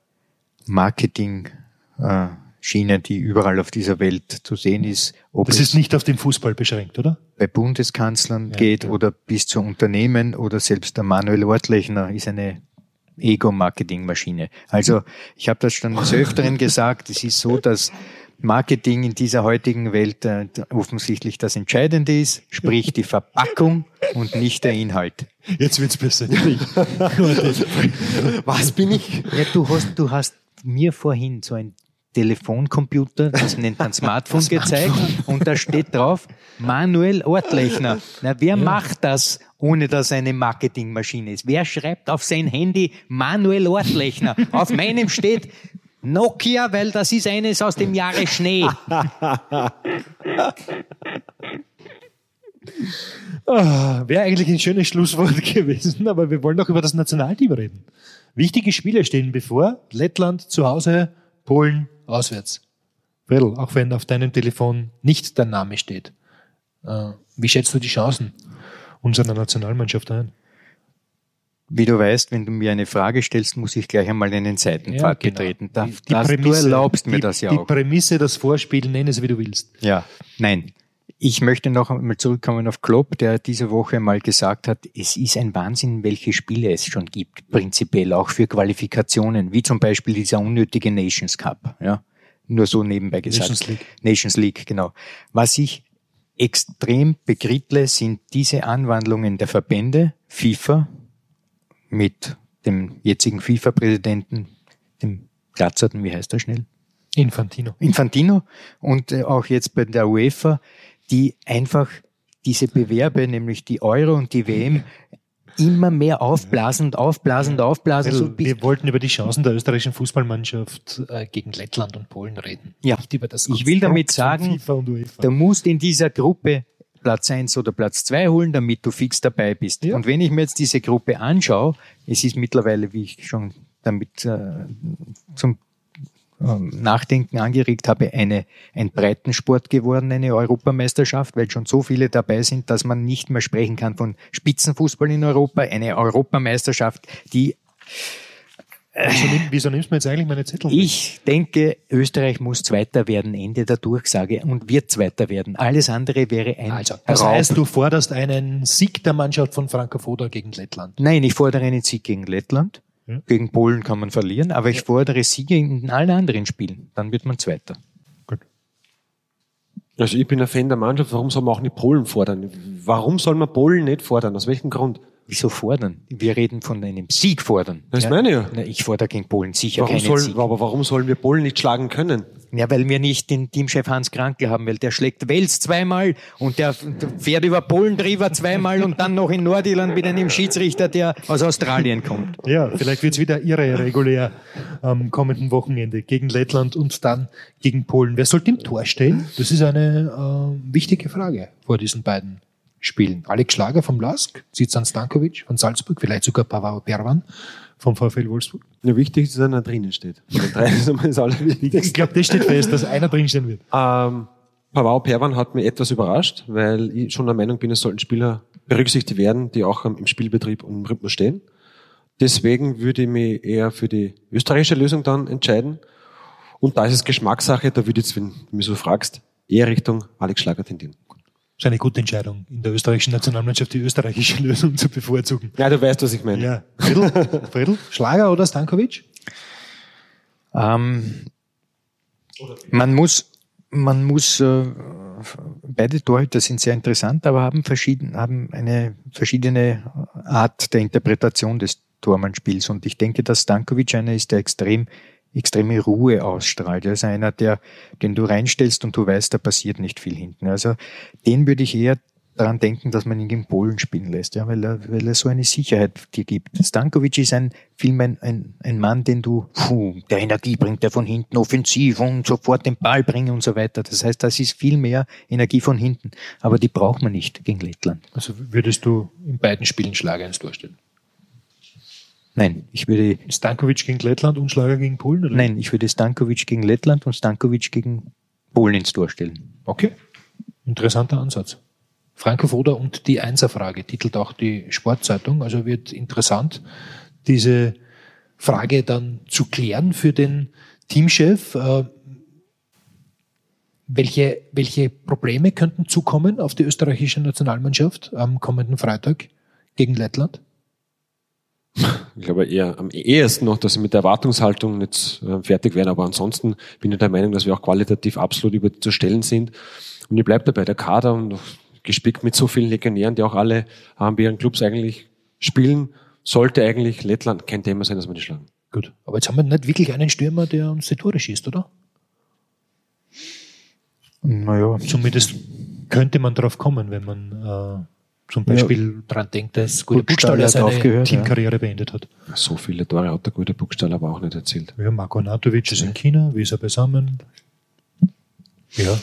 Speaker 4: Marketing-Schiene, die überall auf dieser Welt zu sehen ist.
Speaker 1: Ob das ist nicht auf den Fußball beschränkt, oder?
Speaker 4: Bei Bundeskanzlern ja, geht ja. oder bis zu Unternehmen oder selbst der Manuel Ortlechner ist eine Ego-Marketing-Maschine. Also ich habe das schon des Öfteren gesagt, es ist so, dass Marketing in dieser heutigen Welt äh, offensichtlich das Entscheidende ist, sprich die Verpackung und nicht der Inhalt.
Speaker 1: Jetzt wird's besser.
Speaker 3: Was bin ich?
Speaker 4: Ja, du hast, du hast mir vorhin so ein Telefoncomputer, das nennt man Smartphone, gezeigt und da steht drauf Manuel Ortlechner. Na, wer ja. macht das, ohne dass eine Marketingmaschine ist? Wer schreibt auf sein Handy Manuel Ortlechner? Auf meinem steht Nokia, weil das ist eines aus dem Jahre Schnee.
Speaker 1: Ah, Wäre eigentlich ein schönes Schlusswort gewesen, aber wir wollen doch über das Nationalteam reden. Wichtige Spiele stehen bevor. Lettland zu Hause, Polen auswärts. Fredel, auch wenn auf deinem Telefon nicht dein Name steht. Äh, wie schätzt du die Chancen unserer Nationalmannschaft ein?
Speaker 4: Wie du weißt, wenn du mir eine Frage stellst, muss ich gleich einmal in den Seitenpfad ja, genau. betreten. Da,
Speaker 1: die, die das, Prämisse, du erlaubst mir die, das ja auch. Die Prämisse, das Vorspiel, nenn es wie du willst.
Speaker 4: Ja, nein. Ich möchte noch einmal zurückkommen auf Klopp, der diese Woche mal gesagt hat, es ist ein Wahnsinn, welche Spiele es schon gibt, prinzipiell auch für Qualifikationen, wie zum Beispiel dieser unnötige Nations Cup. Ja, nur so nebenbei gesagt.
Speaker 1: Nations League.
Speaker 4: Nations League, genau. Was ich extrem begrittle, sind diese Anwandlungen der Verbände, FIFA, mit dem jetzigen FIFA-Präsidenten, dem Glatzerten, wie heißt er schnell?
Speaker 1: Infantino.
Speaker 4: Infantino und äh, auch jetzt bei der UEFA, die einfach diese Bewerbe, nämlich die Euro und die WM, immer mehr aufblasen und aufblasen und aufblasen.
Speaker 1: So wir wollten über die Chancen der österreichischen Fußballmannschaft äh, gegen Lettland und Polen reden.
Speaker 4: Ja, ich will damit sagen, du musst in dieser Gruppe Platz eins oder Platz zwei holen, damit du fix dabei bist. Ja. Und wenn ich mir jetzt diese Gruppe anschaue, es ist mittlerweile, wie ich schon damit äh, zum ähm, Nachdenken angeregt habe, eine, ein Breitensport geworden, eine Europameisterschaft, weil schon so viele dabei sind, dass man nicht mehr sprechen kann von Spitzenfußball in Europa, eine Europameisterschaft, die
Speaker 1: Wieso, nimm, wieso nimmst du mir jetzt eigentlich meine Zettel?
Speaker 4: ich denke, Österreich muss Zweiter werden, Ende der Durchsage und wird Zweiter werden. Alles andere wäre ein
Speaker 1: Also, das
Speaker 4: Raub.
Speaker 1: heißt, du forderst einen Sieg der Mannschaft von Franco Foda gegen Lettland.
Speaker 4: Nein, ich fordere einen Sieg gegen Lettland.
Speaker 1: Ja.
Speaker 4: Gegen Polen kann man verlieren, aber ich fordere Siege in allen anderen Spielen. Dann wird man Zweiter.
Speaker 3: Also ich bin ein Fan der Mannschaft, warum soll man auch nicht Polen fordern? Warum soll man Polen nicht fordern? Aus welchem Grund?
Speaker 4: Wieso fordern? Wir reden von einem Sieg fordern.
Speaker 3: Das meine ich ja.
Speaker 4: Na, ich fordere gegen Polen sicher
Speaker 3: Warum
Speaker 4: keinen
Speaker 3: soll,
Speaker 4: Sieg.
Speaker 3: aber warum sollen wir Polen nicht schlagen können?
Speaker 4: Ja, weil wir nicht den Teamchef Hans Krankel haben, weil der schlägt Wels zweimal und der fährt über Polen drüber zweimal und dann noch in Nordirland mit einem Schiedsrichter, der aus Australien kommt.
Speaker 1: Ja, vielleicht wird's wieder irre regulär am kommenden Wochenende gegen Lettland und dann gegen Polen. Wer sollte im Tor stehen? Das ist eine äh, wichtige Frage vor diesen beiden Spielen. Alex Schlager vom LASK, Zizan Stankovic von Salzburg, vielleicht sogar Pavao Perwan vom VfL Wolfsburg.
Speaker 3: Ja, wichtig ist, dass einer drinnen steht.
Speaker 1: Ich glaube, das steht fest, dass einer drinstehen wird.
Speaker 3: Ähm, Pavao Perwan hat mich etwas überrascht, weil ich schon der Meinung bin, es sollten Spieler berücksichtigt werden, die auch im Spielbetrieb und im Rhythmus stehen. Deswegen würde ich mich eher für die österreichische Lösung dann entscheiden. Und da ist es Geschmackssache, da würde ich jetzt, wenn du mich so fragst, eher Richtung Alex Schlager tendieren.
Speaker 1: Das ist eine gute Entscheidung, in der österreichischen Nationalmannschaft die österreichische Lösung zu bevorzugen.
Speaker 3: Ja, du weißt, was ich meine.
Speaker 1: Ja. Friedl, Friedl Schlager oder Stankovic?
Speaker 4: Ähm, man muss, man muss, äh, beide Torhüter sind sehr interessant, aber haben verschieden, haben eine verschiedene Art der Interpretation des Tormannspiels. Und ich denke, dass Stankovic einer ist, der extrem, extreme Ruhe ausstrahlt. Er ist einer, der, den du reinstellst und du weißt, da passiert nicht viel hinten. Also, den würde ich eher daran denken, dass man ihn gegen Polen spielen lässt, ja, weil er, weil er so eine Sicherheit dir gibt. Stankovic ist ein Film ein, ein, ein Mann, den du, puh, der Energie bringt, der von hinten offensiv und sofort den Ball bringen und so weiter. Das heißt, das ist viel mehr Energie von hinten. Aber die braucht man nicht gegen Lettland.
Speaker 1: Also würdest du in beiden Spielen Schlager ins Tor stellen?
Speaker 4: Nein, ich würde,
Speaker 1: Stankovic gegen Lettland und Schlager gegen Polen? Oder?
Speaker 4: nein, ich würde Stankovic gegen Lettland und Stankovic gegen Polen ins Tor stellen.
Speaker 1: Okay. Interessanter Ansatz. Franco Foda und die Einserfrage titelt auch die Sportzeitung. Also wird interessant, diese Frage dann zu klären für den Teamchef. Äh, Welche, welche Probleme könnten zukommen auf die österreichische Nationalmannschaft am kommenden Freitag gegen Lettland?
Speaker 3: Ich glaube eher am ehesten noch, dass sie mit der Erwartungshaltung nicht äh, fertig werden. Aber ansonsten bin ich der Meinung, dass wir auch qualitativ absolut überzustellen sind. Und ich bleibe dabei, der Kader und gespickt mit so vielen Legionären, die auch alle haben ihren Clubs eigentlich spielen, sollte eigentlich Lettland kein Thema sein, dass wir die schlagen.
Speaker 1: Gut. Aber jetzt haben wir nicht wirklich einen Stürmer, der uns die Tore schießt, oder?
Speaker 4: Naja,
Speaker 1: Zumindest könnte man drauf kommen, wenn man äh, zum Beispiel dran denkt, dass Gute Buchstaller seine
Speaker 4: aufgehört, ja.
Speaker 1: Teamkarriere beendet hat.
Speaker 3: So viele Tore hat der gute Buchstaller aber auch nicht erzielt.
Speaker 1: Ja, Marko Natovic ist in China, wie ist er beisammen? Ja.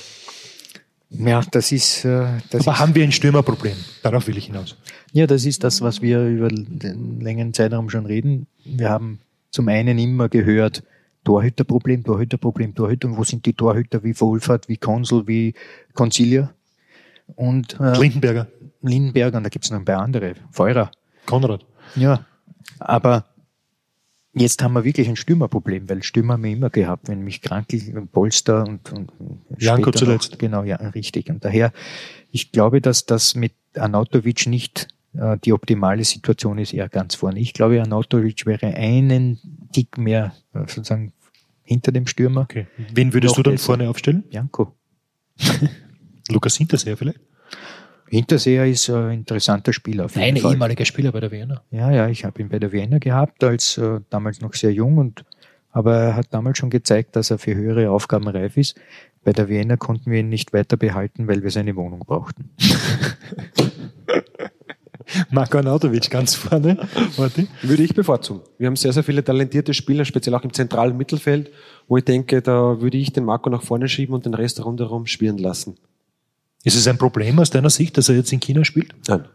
Speaker 4: ja, das ist, äh, das
Speaker 1: Aber
Speaker 4: ist
Speaker 1: haben wir ein Stürmerproblem? Darauf will ich hinaus.
Speaker 4: Ja, das ist das, was wir über den längeren Zeitraum schon reden. Wir haben zum einen immer gehört, Torhüterproblem, Torhüterproblem, Torhüter. Und wo sind die Torhüter wie Wohlfahrt, wie Konsul, wie Concilia? Und äh,
Speaker 1: Lindenberger,
Speaker 4: Lindenberger, und da gibt's noch ein paar andere, Feurer.
Speaker 1: Konrad.
Speaker 4: Ja, aber jetzt haben wir wirklich ein Stürmerproblem, weil Stürmer haben wir immer gehabt, wenn mich Krankel und Polster und, und
Speaker 1: Janko zuletzt.
Speaker 4: Noch, genau, ja, richtig. Und daher, ich glaube, dass das mit Anautovic nicht äh, die optimale Situation ist, eher ganz vorne. Ich glaube, Anautovic wäre einen Tick mehr äh, sozusagen hinter dem Stürmer.
Speaker 1: Okay. Wen würdest
Speaker 4: Noch
Speaker 1: du dann
Speaker 4: besser.
Speaker 1: vorne aufstellen?
Speaker 4: Janko.
Speaker 1: Lukas Hinterseher vielleicht?
Speaker 4: Hinterseher ist äh, ein interessanter Spieler auf jeden
Speaker 1: Ein
Speaker 4: Fall.
Speaker 1: ehemaliger Spieler bei der Wiener.
Speaker 4: Ja, ja, ich habe ihn bei der Wiener gehabt, als äh, damals noch sehr jung und aber er hat damals schon gezeigt, dass er für höhere Aufgaben reif ist. Bei der Wiener konnten wir ihn nicht weiter behalten, weil wir seine Wohnung brauchten.
Speaker 1: Marko Anatovic ganz vorne. Warte.
Speaker 3: Würde ich bevorzugen. Wir haben sehr, sehr viele talentierte Spieler, speziell auch im zentralen Mittelfeld, wo ich denke, da würde ich den Marco nach vorne schieben und den Rest rundherum spielen lassen.
Speaker 1: Ist es ein Problem aus deiner Sicht, dass er jetzt in China spielt?
Speaker 3: Nein.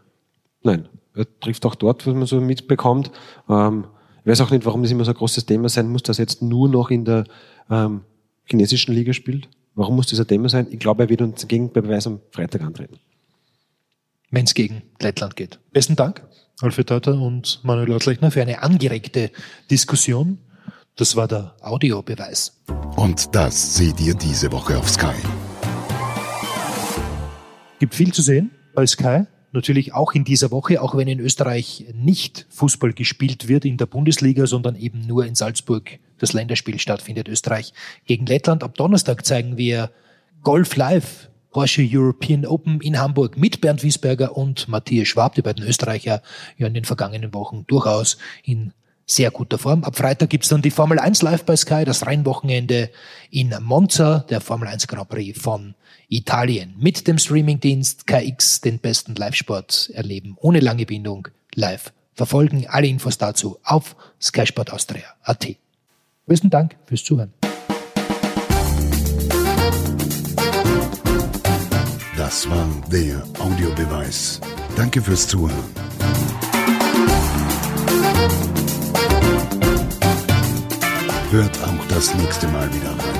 Speaker 3: Nein. Er trifft auch dort, was man so mitbekommt. Ähm, ich weiß auch nicht, warum das immer so ein großes Thema sein muss, dass er jetzt nur noch in der ähm, chinesischen Liga spielt. Warum muss das ein Thema sein? Ich glaube, er wird uns Gegenbeweis am Freitag antreten.
Speaker 1: Wenn es gegen Lettland geht. Besten Dank, Alfred Teuter und Manuel Lautlechner, für eine angeregte Diskussion. Das war der Audiobeweis.
Speaker 2: Und das seht ihr diese Woche auf Sky.
Speaker 1: Gibt viel zu sehen bei Sky. Natürlich auch in dieser Woche, auch wenn in Österreich nicht Fußball gespielt wird in der Bundesliga, sondern eben nur in Salzburg das Länderspiel stattfindet. Österreich gegen Lettland. Ab Donnerstag zeigen wir Golf Live, Porsche European Open in Hamburg mit Bernd Wiesberger und Matthias Schwab, die beiden Österreicher ja in den vergangenen Wochen durchaus in sehr guter Form. Ab Freitag gibt's dann die Formel 1 live bei Sky, das Rennwochenende in Monza, der Formel 1 Grand Prix von Italien. Mit dem Streamingdienst KX den besten Live-Sport erleben, ohne lange Bindung, live verfolgen. Alle Infos dazu auf skysportaustria.at. Besten Dank fürs Zuhören.
Speaker 2: Das war der Audiobeweis. Danke fürs Zuhören. Hört auch das nächste Mal wieder rein.